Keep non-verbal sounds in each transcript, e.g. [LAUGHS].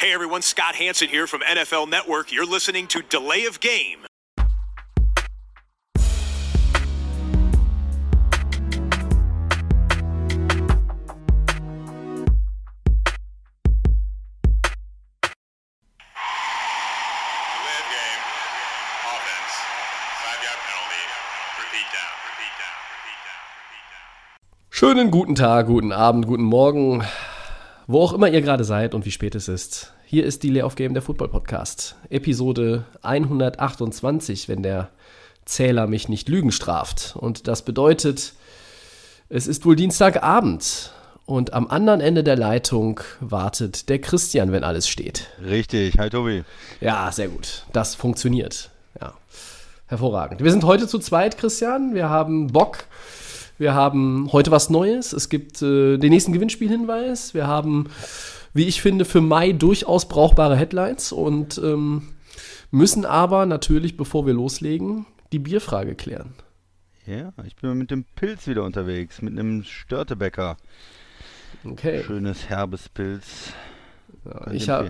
Hey everyone, Scott Hanson here from NFL Network. You're listening to Delay of Game. Delay of game. Offense. Five yard penalty. Repeat down. Repeat down. Repeat down. Repeat down. Schönen guten Tag, guten Abend, guten Morgen, wo auch immer ihr gerade seid und wie spät es ist. Hier ist die Layoff Game der Football Podcast, Episode 128, wenn der Zähler mich nicht lügen straft. Und das bedeutet, es ist wohl Dienstagabend und am anderen Ende der Leitung wartet der Christian, wenn alles steht. Richtig, hi Tobi. Ja, sehr gut. Das funktioniert. Ja. Hervorragend. Wir sind heute zu zweit, Christian. Wir haben Bock. Wir haben heute was Neues. Es gibt äh, den nächsten Gewinnspielhinweis. Wir haben, wie ich finde, für Mai durchaus brauchbare Headlines und ähm, müssen aber natürlich, bevor wir loslegen, die Bierfrage klären. Ja, ich bin mit dem Pilz wieder unterwegs, mit einem Störtebäcker. Okay. Schönes herbes Pilz. Kann Ich, hab,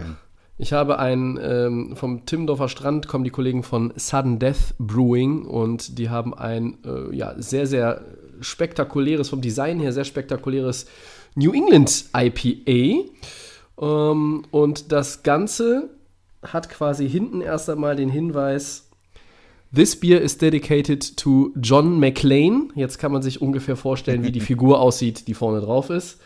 ich habe ein, ähm, vom Timmendorfer Strand kommen die Kollegen von Sudden Death Brewing und die haben ein äh, ja, sehr, sehr spektakuläres, vom Design her sehr spektakuläres New England IPA. Ähm, und das Ganze hat quasi hinten erst einmal den Hinweis, This beer is dedicated to John McClane. Jetzt kann man sich ungefähr vorstellen, wie die [LAUGHS] Figur aussieht, die vorne drauf ist.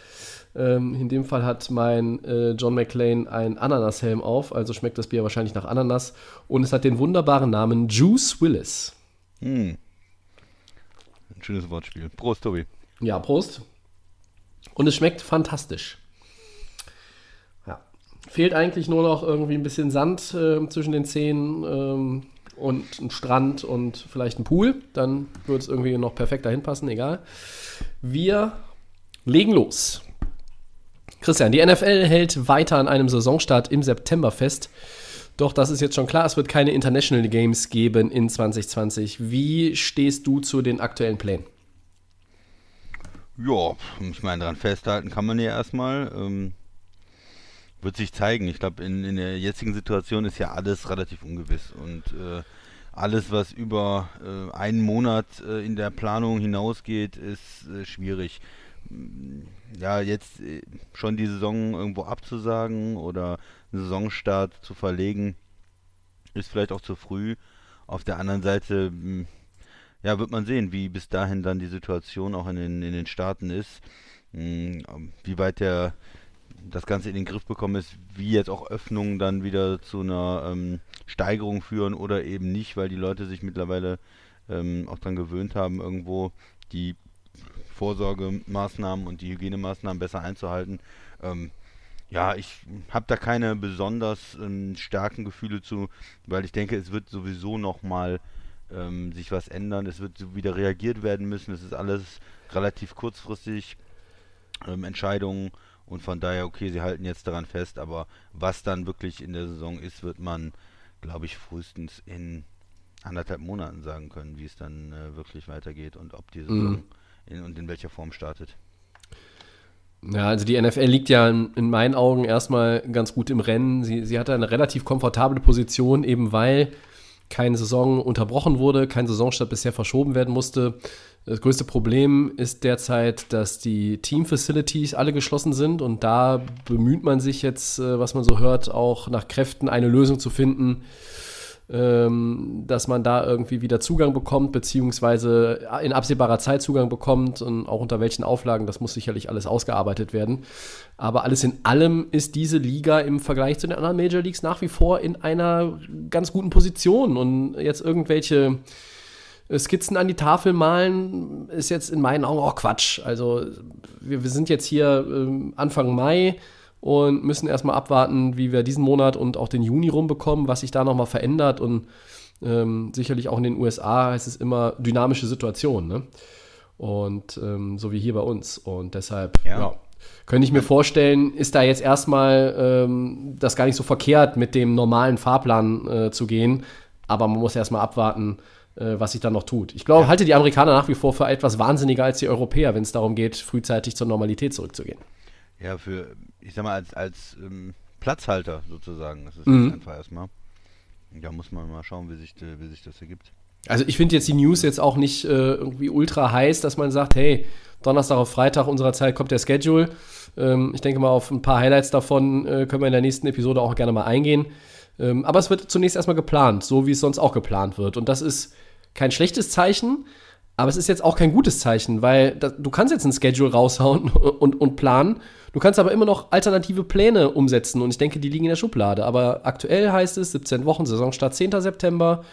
Ähm, in dem Fall hat mein äh, John McClane einen Ananashelm auf, also schmeckt das Bier wahrscheinlich nach Ananas. Und es hat den wunderbaren Namen Juice Willis. Hm. Schönes Wortspiel. Prost, Tobi. Ja, Prost. Und es schmeckt fantastisch. Ja. Fehlt eigentlich nur noch irgendwie ein bisschen Sand äh, zwischen den Zähnen ähm, und ein Strand und vielleicht ein Pool. Dann wird es irgendwie noch perfekt dahin passen, egal. Wir legen los. Christian, die NFL hält weiter an einem Saisonstart im September fest. Doch das ist jetzt schon klar, es wird keine International Games geben in 2020. Wie stehst du zu den aktuellen Plänen? Ja, ich meine, daran festhalten kann man ja erstmal. Ähm, wird sich zeigen. Ich glaube, in, in der jetzigen Situation ist ja alles relativ ungewiss. Und äh, alles, was über äh, einen Monat äh, in der Planung hinausgeht, ist äh, schwierig. Ja, jetzt äh, schon die Saison irgendwo abzusagen oder einen Saisonstart zu verlegen, ist vielleicht auch zu früh. Auf der anderen Seite, mh, ja, wird man sehen, wie bis dahin dann die Situation auch in den, in den Staaten ist. Mh, Wie weit der das Ganze in den Griff bekommen ist, wie jetzt auch Öffnungen dann wieder zu einer ähm, Steigerung führen oder eben nicht, weil die Leute sich mittlerweile ähm, auch daran gewöhnt haben, irgendwo die Vorsorgemaßnahmen und die Hygienemaßnahmen besser einzuhalten. Ähm, ja, ich habe da keine besonders ähm, starken Gefühle zu, weil ich denke, es wird sowieso nochmal ähm, sich was ändern. Es wird wieder reagiert werden müssen. Es ist alles relativ kurzfristig ähm, Entscheidungen und von daher, okay, sie halten jetzt daran fest, aber was dann wirklich in der Saison ist, wird man, glaube ich, frühestens in anderthalb Monaten sagen können, wie es dann äh, wirklich weitergeht und ob die Saison in, und in welcher Form startet. Ja, also die NFL liegt ja in, in meinen Augen erstmal ganz gut im Rennen. Sie, sie hatte eine relativ komfortable Position, eben weil keine Saison unterbrochen wurde, kein Saisonstart bisher verschoben werden musste. Das größte Problem ist derzeit, dass die Team-Facilities alle geschlossen sind und da bemüht man sich jetzt, äh, was man so hört, auch nach Kräften eine Lösung zu finden, ähm, dass man da irgendwie wieder Zugang bekommt, beziehungsweise in absehbarer Zeit Zugang bekommt und auch unter welchen Auflagen, das muss sicherlich alles ausgearbeitet werden. Aber alles in allem ist diese Liga im Vergleich zu den anderen Major Leagues nach wie vor in einer ganz guten Position und jetzt irgendwelche Skizzen an die Tafel malen, ist jetzt in meinen Augen auch Quatsch. Also wir, wir sind jetzt hier ähm, Anfang Mai und müssen erstmal abwarten, wie wir diesen Monat und auch den Juni rumbekommen, was sich da nochmal verändert und ähm, sicherlich auch in den USA heißt es immer dynamische Situation, ne? Und ähm, so wie hier bei uns. Und deshalb, ja. Ja. könnte ich mir vorstellen, ist da jetzt erstmal ähm, das gar nicht so verkehrt, mit dem normalen Fahrplan äh, zu gehen. Aber man muss erstmal abwarten, äh, was sich dann noch tut. Ich glaube, halte die Amerikaner nach wie vor für etwas wahnsinniger als die Europäer, wenn es darum geht, frühzeitig zur Normalität zurückzugehen. Ja, für, ich sag mal, als, als ähm, Platzhalter sozusagen. Das ist Mhm. einfach erstmal. Da muss man mal schauen, wie sich, äh, wie sich das ergibt. Also ich finde jetzt die News jetzt auch nicht äh, irgendwie ultra heiß, dass man sagt, hey, Donnerstag auf Freitag unserer Zeit kommt der Schedule. Ähm, ich denke mal, auf ein paar Highlights davon äh, können wir in der nächsten Episode auch gerne mal eingehen. Ähm, aber es wird zunächst erstmal geplant, so wie es sonst auch geplant wird. Und das ist kein schlechtes Zeichen, aber es ist jetzt auch kein gutes Zeichen, weil da, du kannst jetzt ein Schedule raushauen [LAUGHS] und, und planen. Du kannst aber immer noch alternative Pläne umsetzen und ich denke, die liegen in der Schublade. Aber aktuell heißt es 17 Wochen, Saisonstart 10. September,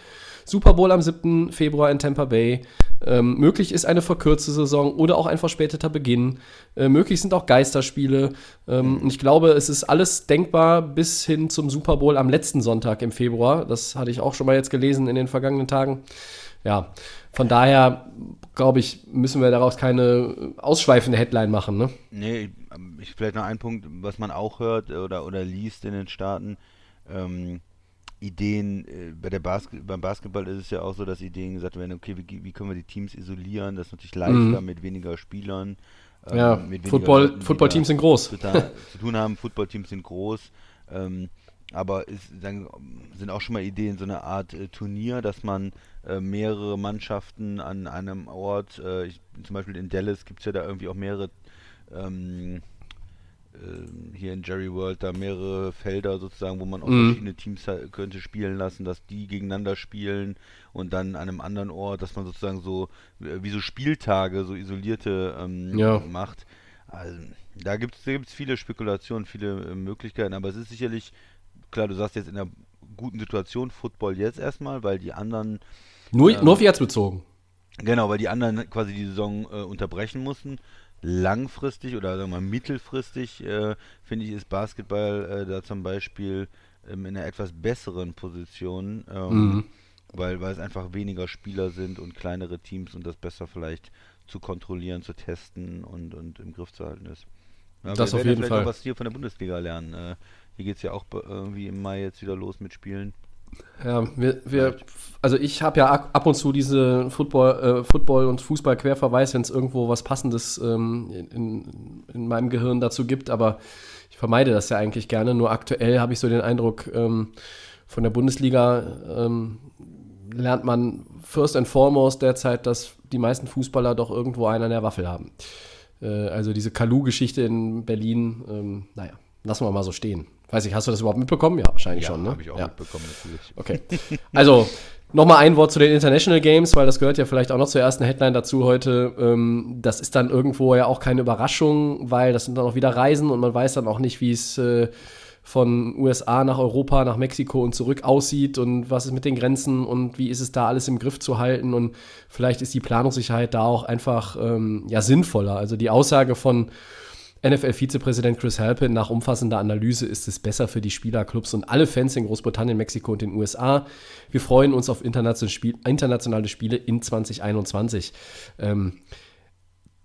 Super Bowl am 7. Februar in Tampa Bay. Ähm, möglich ist eine verkürzte Saison oder auch ein verspäteter Beginn. Äh, möglich sind auch Geisterspiele. Ähm, Und ich glaube, es ist alles denkbar bis hin zum Super Bowl am letzten Sonntag im Februar. Das hatte ich auch schon mal jetzt gelesen in den vergangenen Tagen. Ja, von daher glaube ich, müssen wir daraus keine ausschweifende Headline machen. Ne? Nee, ähm, ich, vielleicht noch ein Punkt, was man auch hört oder, oder liest in den Staaten. Ähm, Ideen, äh, bei der Basket beim Basketball ist es ja auch so, dass Ideen gesagt werden, okay, wie, wie können wir die Teams isolieren? Das ist natürlich leichter Mhm. mit weniger Spielern. ähm, Ja, Football- Footballteams da sind groß. Zu, da, [LAUGHS] zu tun haben. Footballteams sind groß. Ähm, aber es dann sind auch schon mal Ideen, so eine Art äh, Turnier, dass man äh, mehrere Mannschaften an einem Ort, äh, ich, zum Beispiel in Dallas gibt es ja da irgendwie auch mehrere ähm, ähm, hier in Jerry World da mehrere Felder sozusagen, wo man auch Mhm. verschiedene Teams könnte spielen lassen, dass die gegeneinander spielen und dann an einem anderen Ort, dass man sozusagen so äh, wie so Spieltage, so isolierte ähm, Ja. macht. Also, da gibt es viele Spekulationen, viele äh, Möglichkeiten, aber es ist sicherlich, klar, du sagst jetzt in einer guten Situation Football jetzt erstmal, weil die anderen Nur, Ähm, nur auf jetzt bezogen. Genau, weil die anderen quasi die Saison äh, unterbrechen mussten. Langfristig oder sagen wir mal mittelfristig, äh, finde ich, ist Basketball äh, da zum Beispiel ähm, in einer etwas besseren Position, ähm, Mhm. weil, weil es einfach weniger Spieler sind und kleinere Teams und das besser vielleicht zu kontrollieren, zu testen und, und im Griff zu halten ist. Ja, Das wir auf jeden Fall. Was hier von der Bundesliga lernen. Hier geht es ja auch irgendwie im Mai jetzt wieder los mit Spielen. Ja, wir, wir, also ich habe ja ab ab und zu diese Football, äh, Football und Fußball Querverweis, wenn es irgendwo was Passendes ähm, in, in meinem Gehirn dazu gibt, aber ich vermeide das ja eigentlich gerne. Nur aktuell habe ich so den Eindruck, ähm, von der Bundesliga ähm, lernt man first and foremost derzeit, dass die meisten Fußballer doch irgendwo einen an der Waffel haben. Äh, also diese Kalu-Geschichte in Berlin, ähm, naja, lassen wir mal so stehen. Weiß ich, hast du das überhaupt mitbekommen? Ja, wahrscheinlich schon, ne? habe ich auch ja. mitbekommen natürlich. Okay. Also, nochmal ein Wort zu den International Games, weil das gehört ja vielleicht auch noch zur ersten Headline dazu heute. Ähm, das ist dann irgendwo ja auch keine Überraschung, weil das sind dann auch wieder Reisen und man weiß dann auch nicht, wie es äh, von USA nach Europa, nach Mexiko und zurück aussieht und was ist mit den Grenzen und wie ist es da alles im Griff zu halten und vielleicht ist die Planungssicherheit da auch einfach ähm, ja sinnvoller. Also die Aussage von NFL-Vizepräsident Chris Halpin, nach umfassender Analyse ist es besser für die Spieler, Clubs und alle Fans in Großbritannien, Mexiko und den USA. Wir freuen uns auf internationale, Spiel, internationale Spiele in 2021. Ähm,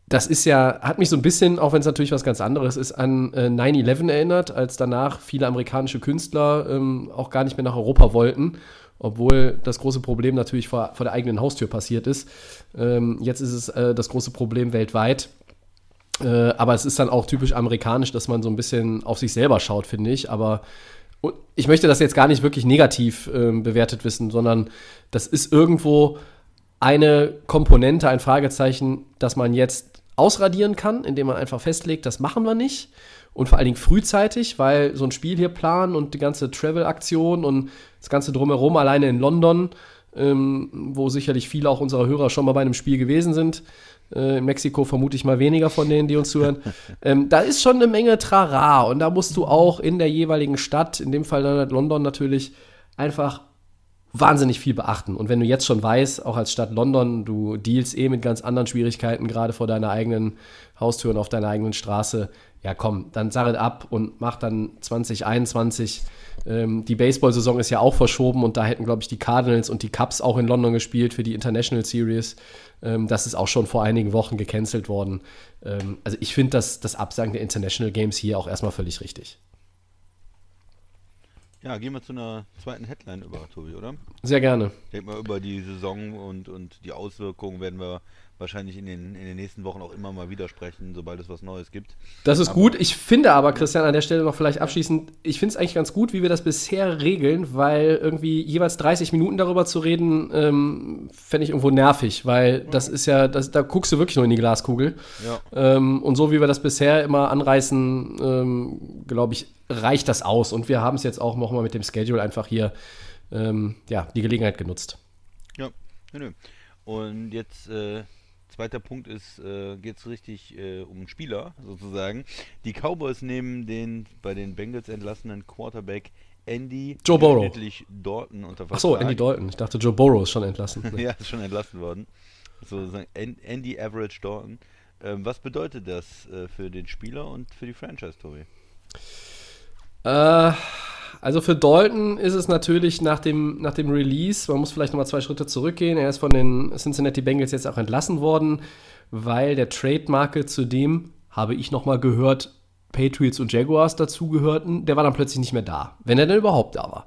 das ist ja, hat mich so ein bisschen, auch wenn es natürlich was ganz anderes ist, an äh, 9-11 erinnert, als danach viele amerikanische Künstler ähm, auch gar nicht mehr nach Europa wollten, obwohl das große Problem natürlich vor, vor der eigenen Haustür passiert ist. Ähm, jetzt ist es äh, das große Problem weltweit. Äh, aber es ist dann auch typisch amerikanisch, dass man so ein bisschen auf sich selber schaut, finde ich. Aber ich möchte das jetzt gar nicht wirklich negativ ähm, bewertet wissen, sondern das ist irgendwo eine Komponente, ein Fragezeichen, das man jetzt ausradieren kann, indem man einfach festlegt, das machen wir nicht. Und vor allen Dingen frühzeitig, weil so ein Spiel hier planen und die ganze Travel-Aktion und das Ganze drumherum alleine in London, ähm, wo sicherlich viele auch unserer Hörer schon mal bei einem Spiel gewesen sind, äh, in Mexiko vermute ich mal weniger von denen, die uns zuhören. [LAUGHS] ähm, da ist schon eine Menge Trara und da musst du auch in der jeweiligen Stadt, in dem Fall halt London natürlich, einfach wahnsinnig viel beachten. Und wenn du jetzt schon weißt, auch als Stadt London, du dealst eh mit ganz anderen Schwierigkeiten, gerade vor deiner eigenen Haustür und auf deiner eigenen Straße, ja komm, dann sag es ab und mach dann 2021. Ähm, die Baseball-Saison ist ja auch verschoben und da hätten, glaube ich, die Cardinals und die Cubs auch in London gespielt für die International Series. Ähm, das ist auch schon vor einigen Wochen gecancelt worden. Ähm, also ich finde das, das Absagen der International Games hier auch erstmal völlig richtig. Ja, gehen wir zu einer zweiten Headline über, Tobi, oder? Sehr gerne. Ich denke mal, über die Saison und, und die Auswirkungen werden wir wahrscheinlich in den, in den nächsten Wochen auch immer mal wieder sprechen, sobald es was Neues gibt. Das ist gut. Ich finde aber, Christian, an der Stelle noch vielleicht abschließend, ich finde es eigentlich ganz gut, wie wir das bisher regeln, weil irgendwie jeweils 30 Minuten darüber zu reden, ähm, fände ich irgendwo nervig, weil das ist ja, das, da guckst du wirklich nur in die Glaskugel. Ja. Ähm, und so wie wir das bisher immer anreißen, ähm, glaube ich, reicht das aus. Und wir haben es jetzt auch nochmal mit dem Schedule einfach hier ähm, ja, die Gelegenheit genutzt. Ja, nö, nö. Und jetzt äh, zweiter Punkt ist, äh, geht es richtig äh, um Spieler sozusagen. Die Cowboys nehmen den bei den Bengals entlassenen Quarterback Andy Joe Burrow. Dalton unter Ach so, Andy Dalton. Ich dachte, Joe Burrow ist schon entlassen. [LAUGHS] ja, ist schon entlassen worden. Sozusagen An- Andy Average Dalton. Ähm, was bedeutet das äh, für den Spieler und für die Franchise, Tobi? Äh, also für Dalton ist es natürlich nach dem, nach dem Release, man muss vielleicht nochmal zwei Schritte zurückgehen. Er ist von den Cincinnati Bengals jetzt auch entlassen worden, weil der Trade-Marke zu dem, habe ich nochmal gehört, Patriots und Jaguars dazugehörten, der war dann plötzlich nicht mehr da, wenn er denn überhaupt da war.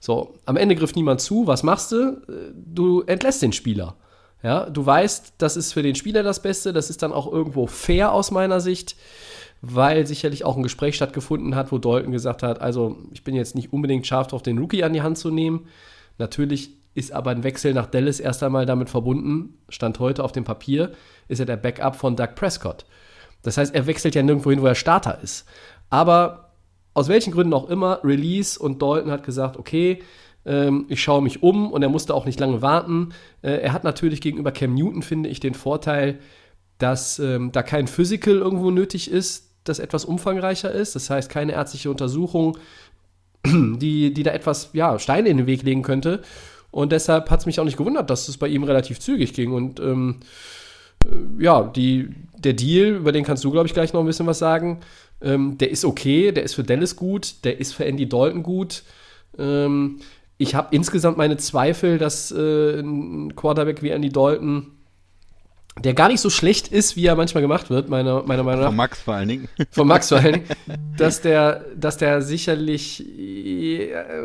So, am Ende griff niemand zu. Was machst du? Du entlässt den Spieler. Ja, du weißt, das ist für den Spieler das Beste. Das ist dann auch irgendwo fair aus meiner Sicht, weil sicherlich auch ein Gespräch stattgefunden hat, wo Dalton gesagt hat: Also, ich bin jetzt nicht unbedingt scharf drauf, den Rookie an die Hand zu nehmen. Natürlich ist aber ein Wechsel nach Dallas erst einmal damit verbunden. Stand heute auf dem Papier, ist er der Backup von Doug Prescott. Das heißt, er wechselt ja nirgendwo hin, wo er Starter ist. Aber aus welchen Gründen auch immer, Release und Dalton hat gesagt, okay, ähm, ich schaue mich um und er musste auch nicht lange warten. Äh, er hat natürlich gegenüber Cam Newton, finde ich, den Vorteil, dass ähm, da kein Physical irgendwo nötig ist, das etwas umfangreicher ist. Das heißt, keine ärztliche Untersuchung, [CLEARS THROAT] die, die da etwas ja, Steine in den Weg legen könnte. Und deshalb hat es mich auch nicht gewundert, dass es bei ihm relativ zügig ging. Und ähm, äh, ja, die, der Deal, über den kannst du, glaube ich, gleich noch ein bisschen was sagen. Ähm, der ist okay, der ist für Dallas gut, der ist für Andy Dalton gut. Ähm, ich habe insgesamt meine Zweifel, dass äh, ein Quarterback wie Andy Dalton, der gar nicht so schlecht ist, wie er manchmal gemacht wird, meiner, meiner Meinung nach. Von Max vor allen Dingen. [LAUGHS] Von Max vor allen Dingen, [LAUGHS] dass der, dass der sicherlich,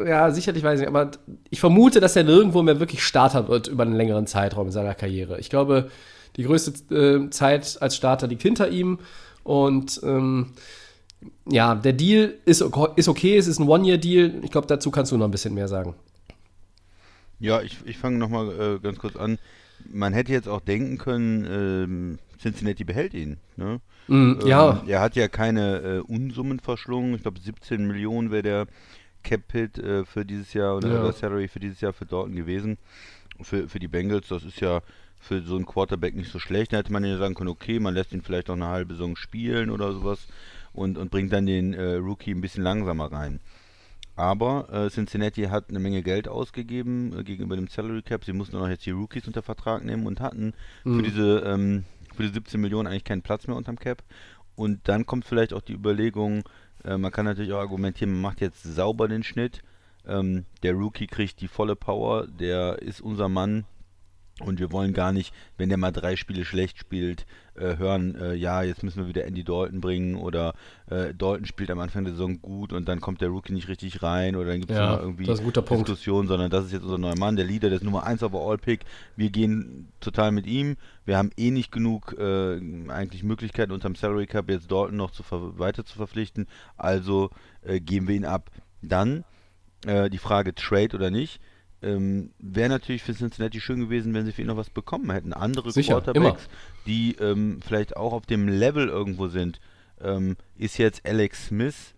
ja, sicherlich weiß ich nicht, aber ich vermute, dass er nirgendwo mehr wirklich Starter wird über einen längeren Zeitraum in seiner Karriere. Ich glaube, die größte äh, Zeit als Starter liegt hinter ihm und ähm, ja, der Deal ist, ist okay, es ist ein One-Year-Deal. Ich glaube, dazu kannst du noch ein bisschen mehr sagen. Ja, ich, ich fange nochmal äh, ganz kurz an. Man hätte jetzt auch denken können, ähm, Cincinnati behält ihn. Ne? Mm, ja, Ähm, er hat ja keine äh, Unsummen verschlungen. Ich glaube, 17 Millionen wäre der Cap-Hit äh, für dieses Jahr oder Ja. Salary für dieses Jahr für Dalton gewesen. Für, für die Bengals, das ist ja für so einen Quarterback nicht so schlecht. Da hätte man ja sagen können, okay, man lässt ihn vielleicht noch eine halbe Saison spielen oder sowas und, und bringt dann den äh, Rookie ein bisschen langsamer rein. Aber äh, Cincinnati hat eine Menge Geld ausgegeben äh, gegenüber dem Salary Cap. Sie mussten auch jetzt die Rookies unter Vertrag nehmen und hatten für diese ähm, für die 17 Millionen eigentlich keinen Platz mehr unterm Cap. Und dann kommt vielleicht auch die Überlegung, äh, man kann natürlich auch argumentieren, man macht jetzt sauber den Schnitt. Ähm, der Rookie kriegt die volle Power, der ist unser Mann. Und wir wollen gar nicht, wenn der mal drei Spiele schlecht spielt, äh, hören, äh, ja, jetzt müssen wir wieder Andy Dalton bringen oder äh, Dalton spielt am Anfang der Saison gut und dann kommt der Rookie nicht richtig rein oder dann gibt es Ja, immer irgendwie das ist ein guter Punkt. Diskussion, sondern das ist jetzt unser neuer Mann, der Leader, der ist Nummer 1 Overall-Pick. Wir gehen total mit ihm. Wir haben eh nicht genug äh, eigentlich Möglichkeiten unterm Salary Cap jetzt Dalton noch zu weiter zu verpflichten, also äh, geben wir ihn ab. Dann äh, die Frage Trade oder nicht. Ähm, Wäre natürlich für Cincinnati schön gewesen, wenn sie für ihn noch was bekommen hätten. Andere Sicher, Quarterbacks, die ähm, vielleicht auch auf dem Level irgendwo sind. Ähm, ist jetzt Alex Smith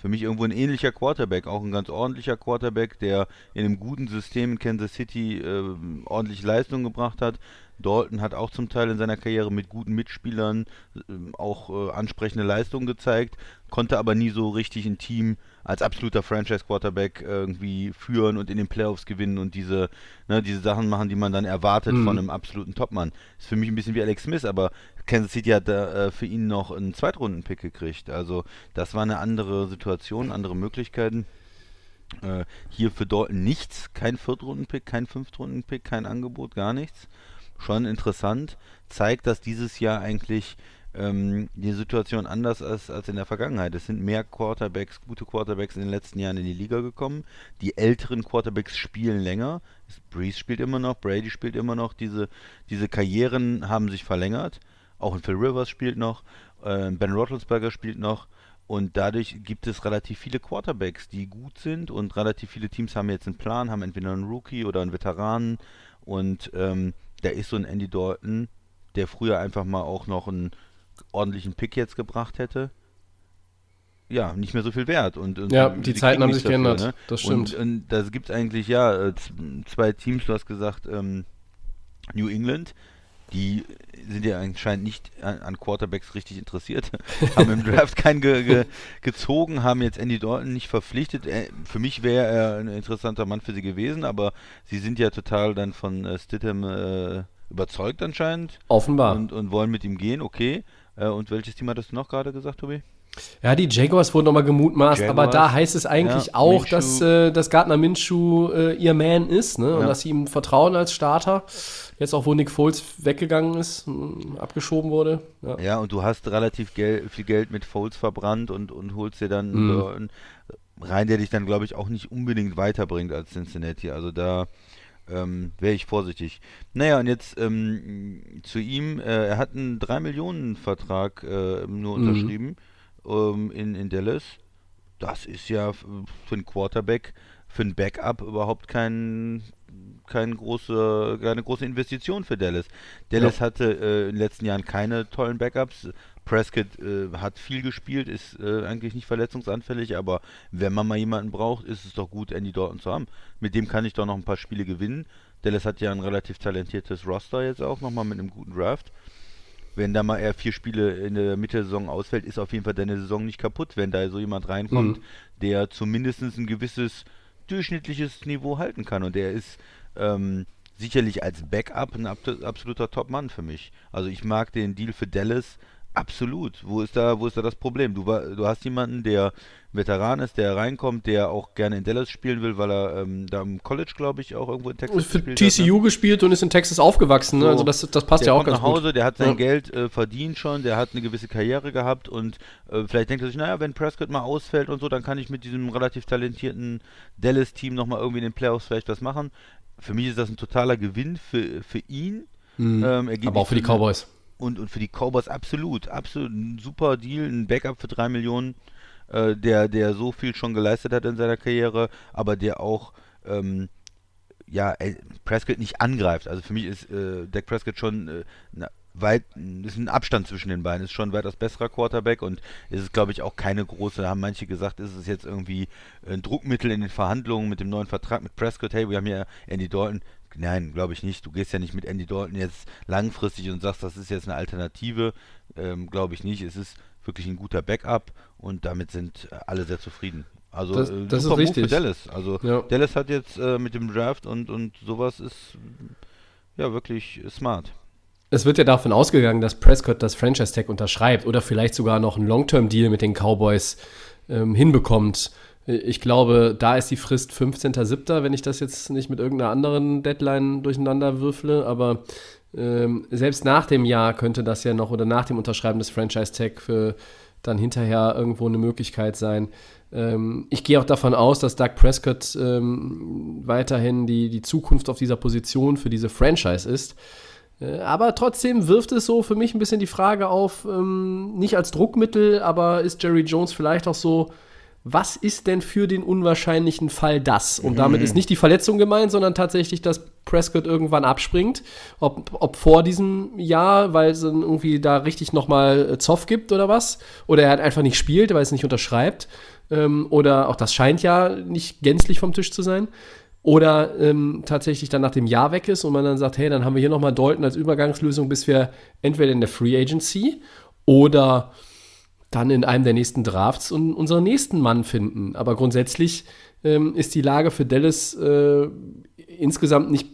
für mich irgendwo ein ähnlicher Quarterback, auch ein ganz ordentlicher Quarterback, der in einem guten System in Kansas City äh, ordentlich Leistung gebracht hat. Dalton hat auch zum Teil in seiner Karriere mit guten Mitspielern äh, auch äh, ansprechende Leistungen gezeigt, konnte aber nie so richtig ein Team als absoluter Franchise-Quarterback irgendwie führen und in den Playoffs gewinnen und diese, ne, diese Sachen machen, die man dann erwartet Mhm. von einem absoluten Topmann. Ist für mich ein bisschen wie Alex Smith, aber Kansas City hat da äh, für ihn noch einen Zweitrunden-Pick gekriegt. Also das war eine andere Situation, andere Möglichkeiten. Äh, hier für Dalton nichts, kein Viertrunden-Pick, kein Fünftrunden-Pick, kein Angebot, gar nichts. Schon interessant. Zeigt, dass dieses Jahr eigentlich ähm, die Situation anders als, als in der Vergangenheit. Es sind mehr Quarterbacks, gute Quarterbacks in den letzten Jahren in die Liga gekommen. Die älteren Quarterbacks spielen länger. Breeze spielt immer noch, Brady spielt immer noch. Diese, diese Karrieren haben sich verlängert. Auch ein Phil Rivers spielt noch, äh, Ben Roethlisberger spielt noch. Und dadurch gibt es relativ viele Quarterbacks, die gut sind und relativ viele Teams haben jetzt einen Plan, haben entweder einen Rookie oder einen Veteranen und ähm, da ist so ein Andy Dalton, der früher einfach mal auch noch einen ordentlichen Pick jetzt gebracht hätte, ja, nicht mehr so viel wert. Und, und ja, die Zeiten haben sich dafür, geändert, ne? das stimmt. Und, und da gibt es eigentlich, ja, äh, zwei Teams, du hast gesagt, ähm, New England, die sind ja anscheinend nicht an, Quarterbacks richtig interessiert, [LAUGHS] haben im Draft keinen ge, ge, gezogen, haben jetzt Andy Dalton nicht verpflichtet. Äh, für mich wäre er ein interessanter Mann für sie gewesen, aber sie sind ja total dann von äh, Stidham äh, überzeugt anscheinend. Offenbar. Und, und wollen mit ihm gehen, okay. Äh, und welches Team hattest du noch gerade gesagt, Tobi? Ja, die Jaguars wurden nochmal gemutmaßt, Jaguars, aber da heißt es eigentlich ja, auch, Minshew. dass, äh, dass Gardner Minshew äh, ihr Man ist ne? und ja. dass sie ihm vertrauen als Starter. Jetzt auch, wo Nick Foles weggegangen ist, abgeschoben wurde. Ja. ja, und du hast relativ gel viel Geld mit Foles verbrannt und, und holst dir dann mhm. rein, der dich dann, glaube ich, auch nicht unbedingt weiterbringt als Cincinnati. Also da ähm, wäre ich vorsichtig. Naja, und jetzt ähm, zu ihm, äh, er hat einen 3-Millionen-Vertrag äh, nur mhm. Ähm, in, in Dallas. Das ist ja für einen Quarterback, für ein Backup überhaupt kein, kein große, keine große Investition für Dallas. Dallas ja. hatte äh, in den letzten Jahren keine tollen Backups. Prescott äh, hat viel gespielt, ist äh, eigentlich nicht verletzungsanfällig, aber wenn man mal jemanden braucht, ist es doch gut, Andy Dalton zu haben. Mit dem kann ich doch noch ein paar Spiele gewinnen. Dallas hat ja ein relativ talentiertes Roster jetzt auch, nochmal mit einem guten Draft. Wenn da mal eher vier Spiele in der Mitte der Saison ausfällt, ist auf jeden Fall deine Saison nicht kaputt, wenn da so jemand reinkommt, mhm. der zumindest ein gewisses durchschnittliches Niveau halten kann. Und der ist ähm, sicherlich als Backup ein absoluter Top-Mann für mich. Also ich mag den Deal für Dallas absolut. Wo ist da, wo ist da das Problem? Du, du hast jemanden, der Veteran ist, der reinkommt, der auch gerne in Dallas spielen will, weil er ähm, da im College, glaube ich, auch irgendwo in Texas für gespielt TCU hat, ne? gespielt und ist in Texas aufgewachsen. Ne? So, also das, das passt ja auch ganz nach Hause, gut. Der hat sein ja. Geld äh, verdient schon, der hat eine gewisse Karriere gehabt und äh, vielleicht denkt er sich, naja, wenn Prescott mal ausfällt und so, dann kann ich mit diesem relativ talentierten Dallas-Team nochmal irgendwie in den Playoffs vielleicht was machen. Für mich ist das ein totaler Gewinn für, für ihn. Mhm. Ähm, Aber auch für die Cowboys. Und, und für die Cowboys absolut, absolut ein super Deal, ein Backup für drei Millionen äh, der, der so viel schon geleistet hat in seiner Karriere, aber der auch ähm, ja, Prescott nicht angreift. Also für mich ist äh, Dak Prescott schon äh, na, weit, ist ein Abstand zwischen den beiden, ist schon weitaus besserer Quarterback und ist es, glaube ich, auch keine große, haben manche gesagt, ist es jetzt irgendwie ein Druckmittel in den Verhandlungen mit dem neuen Vertrag mit Prescott, hey, wir haben ja Andy Dalton. Nein, glaube ich nicht. Du gehst ja nicht mit Andy Dalton jetzt langfristig und sagst, das ist jetzt eine Alternative. Ähm, glaube ich nicht. Es ist wirklich ein guter Backup und damit sind alle sehr zufrieden. Also das, äh, das super ist richtig. für Dallas. Also ja. Dallas hat jetzt äh, mit dem Draft und, und sowas ist ja wirklich smart. Es wird ja davon ausgegangen, dass Prescott das Franchise-Tag unterschreibt oder vielleicht sogar noch einen Long-Term-Deal mit den Cowboys ähm, hinbekommt. Ich glaube, da ist die Frist 15.07., wenn ich das jetzt nicht mit irgendeiner anderen Deadline durcheinander würfle, aber ähm, selbst nach dem Jahr könnte das ja noch oder nach dem Unterschreiben des Franchise-Tag für dann hinterher irgendwo eine Möglichkeit sein. Ähm, ich gehe auch davon aus, dass Doug Prescott ähm, weiterhin die, die Zukunft auf dieser Position für diese Franchise ist. Äh, aber trotzdem wirft es so für mich ein bisschen die Frage auf, ähm, nicht als Druckmittel, aber ist Jerry Jones vielleicht auch so was ist denn für den unwahrscheinlichen Fall das? Und mhm. damit ist nicht die Verletzung gemeint, sondern tatsächlich, dass Prescott irgendwann abspringt. Ob, ob vor diesem Jahr, weil es dann irgendwie da richtig nochmal äh, Zoff gibt oder was. Oder er halt einfach nicht spielt, weil es nicht unterschreibt. Ähm, oder auch das scheint ja nicht gänzlich vom Tisch zu sein. Oder ähm, tatsächlich dann nach dem Jahr weg ist und man dann sagt, hey, dann haben wir hier nochmal Dalton als Übergangslösung, bis wir entweder in der Free Agency oder dann in einem der nächsten Drafts und unseren nächsten Mann finden. Aber grundsätzlich ähm, ist die Lage für Dallas äh, insgesamt nicht